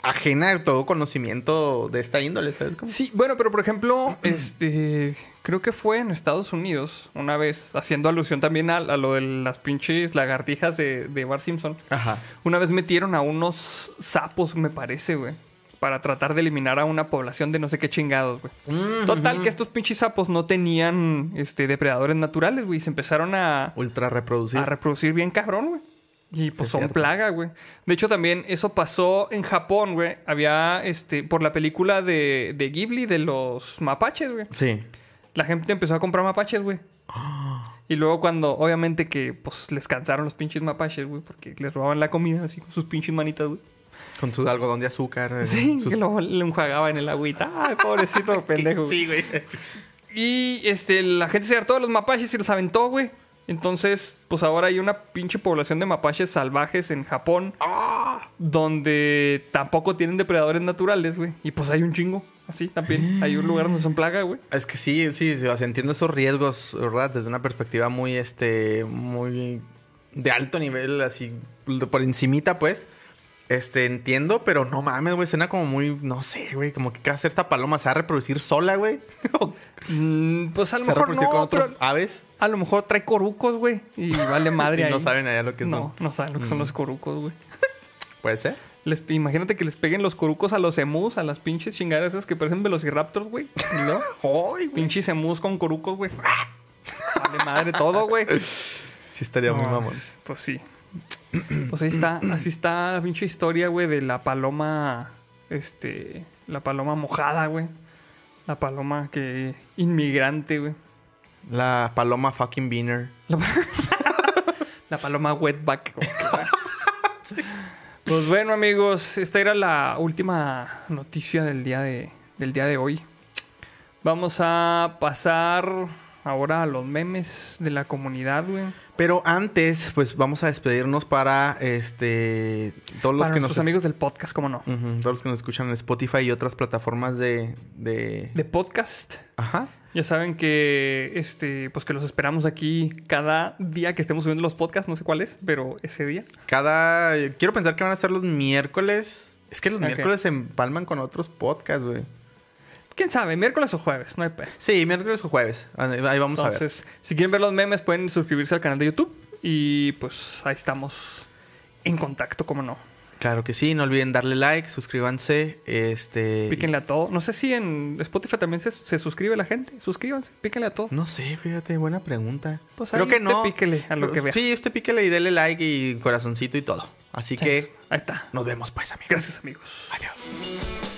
Ajena a todo conocimiento de esta índole, ¿sabes? cómo? Sí, bueno, pero por ejemplo, este, creo que fue en Estados Unidos una vez, haciendo alusión también a, a lo de las pinches lagartijas de, de Bart Simpson. Ajá. Una vez metieron a unos sapos, me parece, güey. Para tratar de eliminar a una población de no sé qué chingados, güey. Total, que estos pinches sapos no tenían este, depredadores naturales, güey. Se empezaron a, Ultra reproducir. a reproducir bien cabrón, güey. Y pues es son cierto. plaga, güey. De hecho, también eso pasó en Japón, güey. Había, este, por la película de, de Ghibli de los mapaches, güey. sí. La gente empezó a comprar mapaches, güey. Y luego cuando, obviamente que pues les cansaron los pinches mapaches, güey, porque les robaban la comida así con sus pinches manitas, güey. Con su algodón de azúcar. eh, Sí, sus- que luego le enjuagaba en el agüita. Ay, pobrecito pendejo. güey. Sí, güey. Y este, la gente se hartó de los mapaches y los aventó, güey. Entonces, pues ahora hay una pinche población de mapaches salvajes en Japón donde tampoco tienen depredadores naturales, güey. Y pues hay un chingo, así también. Hay un lugar donde son plaga, güey. Es que sí, sí, sea, entiendo esos riesgos, ¿verdad? Desde una perspectiva muy, este, muy de alto nivel, así, por encimita, pues. Este, entiendo, pero no mames, güey, suena como muy, no sé, güey, como que qué va a hacer esta paloma, ¿se va a reproducir sola, güey? ¿O Mm, pues a lo ¿Se va a mejor con no, otros pero aves? a lo mejor trae corucos, güey. Y vale madre Y ahí. no saben allá lo que es, No, ¿no? no saben lo que son Mm. los corucos, güey. ¿Puede ser? Les, imagínate que les peguen los corucos a los emus, a las pinches chingadas esas que parecen velociraptors, güey. ¿Y luego? ¡Ay, güey! Pinches emus con corucos, güey. Vale madre todo, güey. Sí estaría muy No, mamón. Pues sí. Pues ahí está, así está la pinche historia, güey, de la paloma, este, la paloma mojada, güey. La paloma que inmigrante, güey. La paloma fucking beaner. La, la paloma wetback. güey. Pues bueno, amigos, esta era la última noticia del día de, del día de hoy. Vamos a pasar ahora a los memes de la comunidad, güey. Pero antes, pues vamos a despedirnos para este todos los Para que nuestros nos amigos del podcast, ¿cómo no? Todos los que nos escuchan en Spotify y otras plataformas de, de... De podcast. Ajá. Ya saben que este, pues que los esperamos aquí cada día que estemos subiendo los podcasts, no sé cuál es, pero ese día. Cada quiero pensar que van a ser los miércoles. Es que los miércoles se empalman con otros podcasts, güey. ¿Quién sabe? Miércoles o jueves, no hay pe. Sí, miércoles o jueves. Ahí vamos a ver. Entonces, si quieren ver los memes, pueden suscribirse al canal de YouTube. Y pues ahí estamos en contacto, como no. Claro que sí, no olviden darle like, suscríbanse, este Píquenle a todo. No sé si en Spotify también se, se suscribe la gente. Suscríbanse, píquenle a todo. No sé, fíjate, buena pregunta. Pues Creo ahí que usted no. píquele a lo que vea. Sí, usted píquele y dele like y corazoncito y todo. Así que Ahí está. nos vemos pues, amigos. Gracias, amigos. Adiós.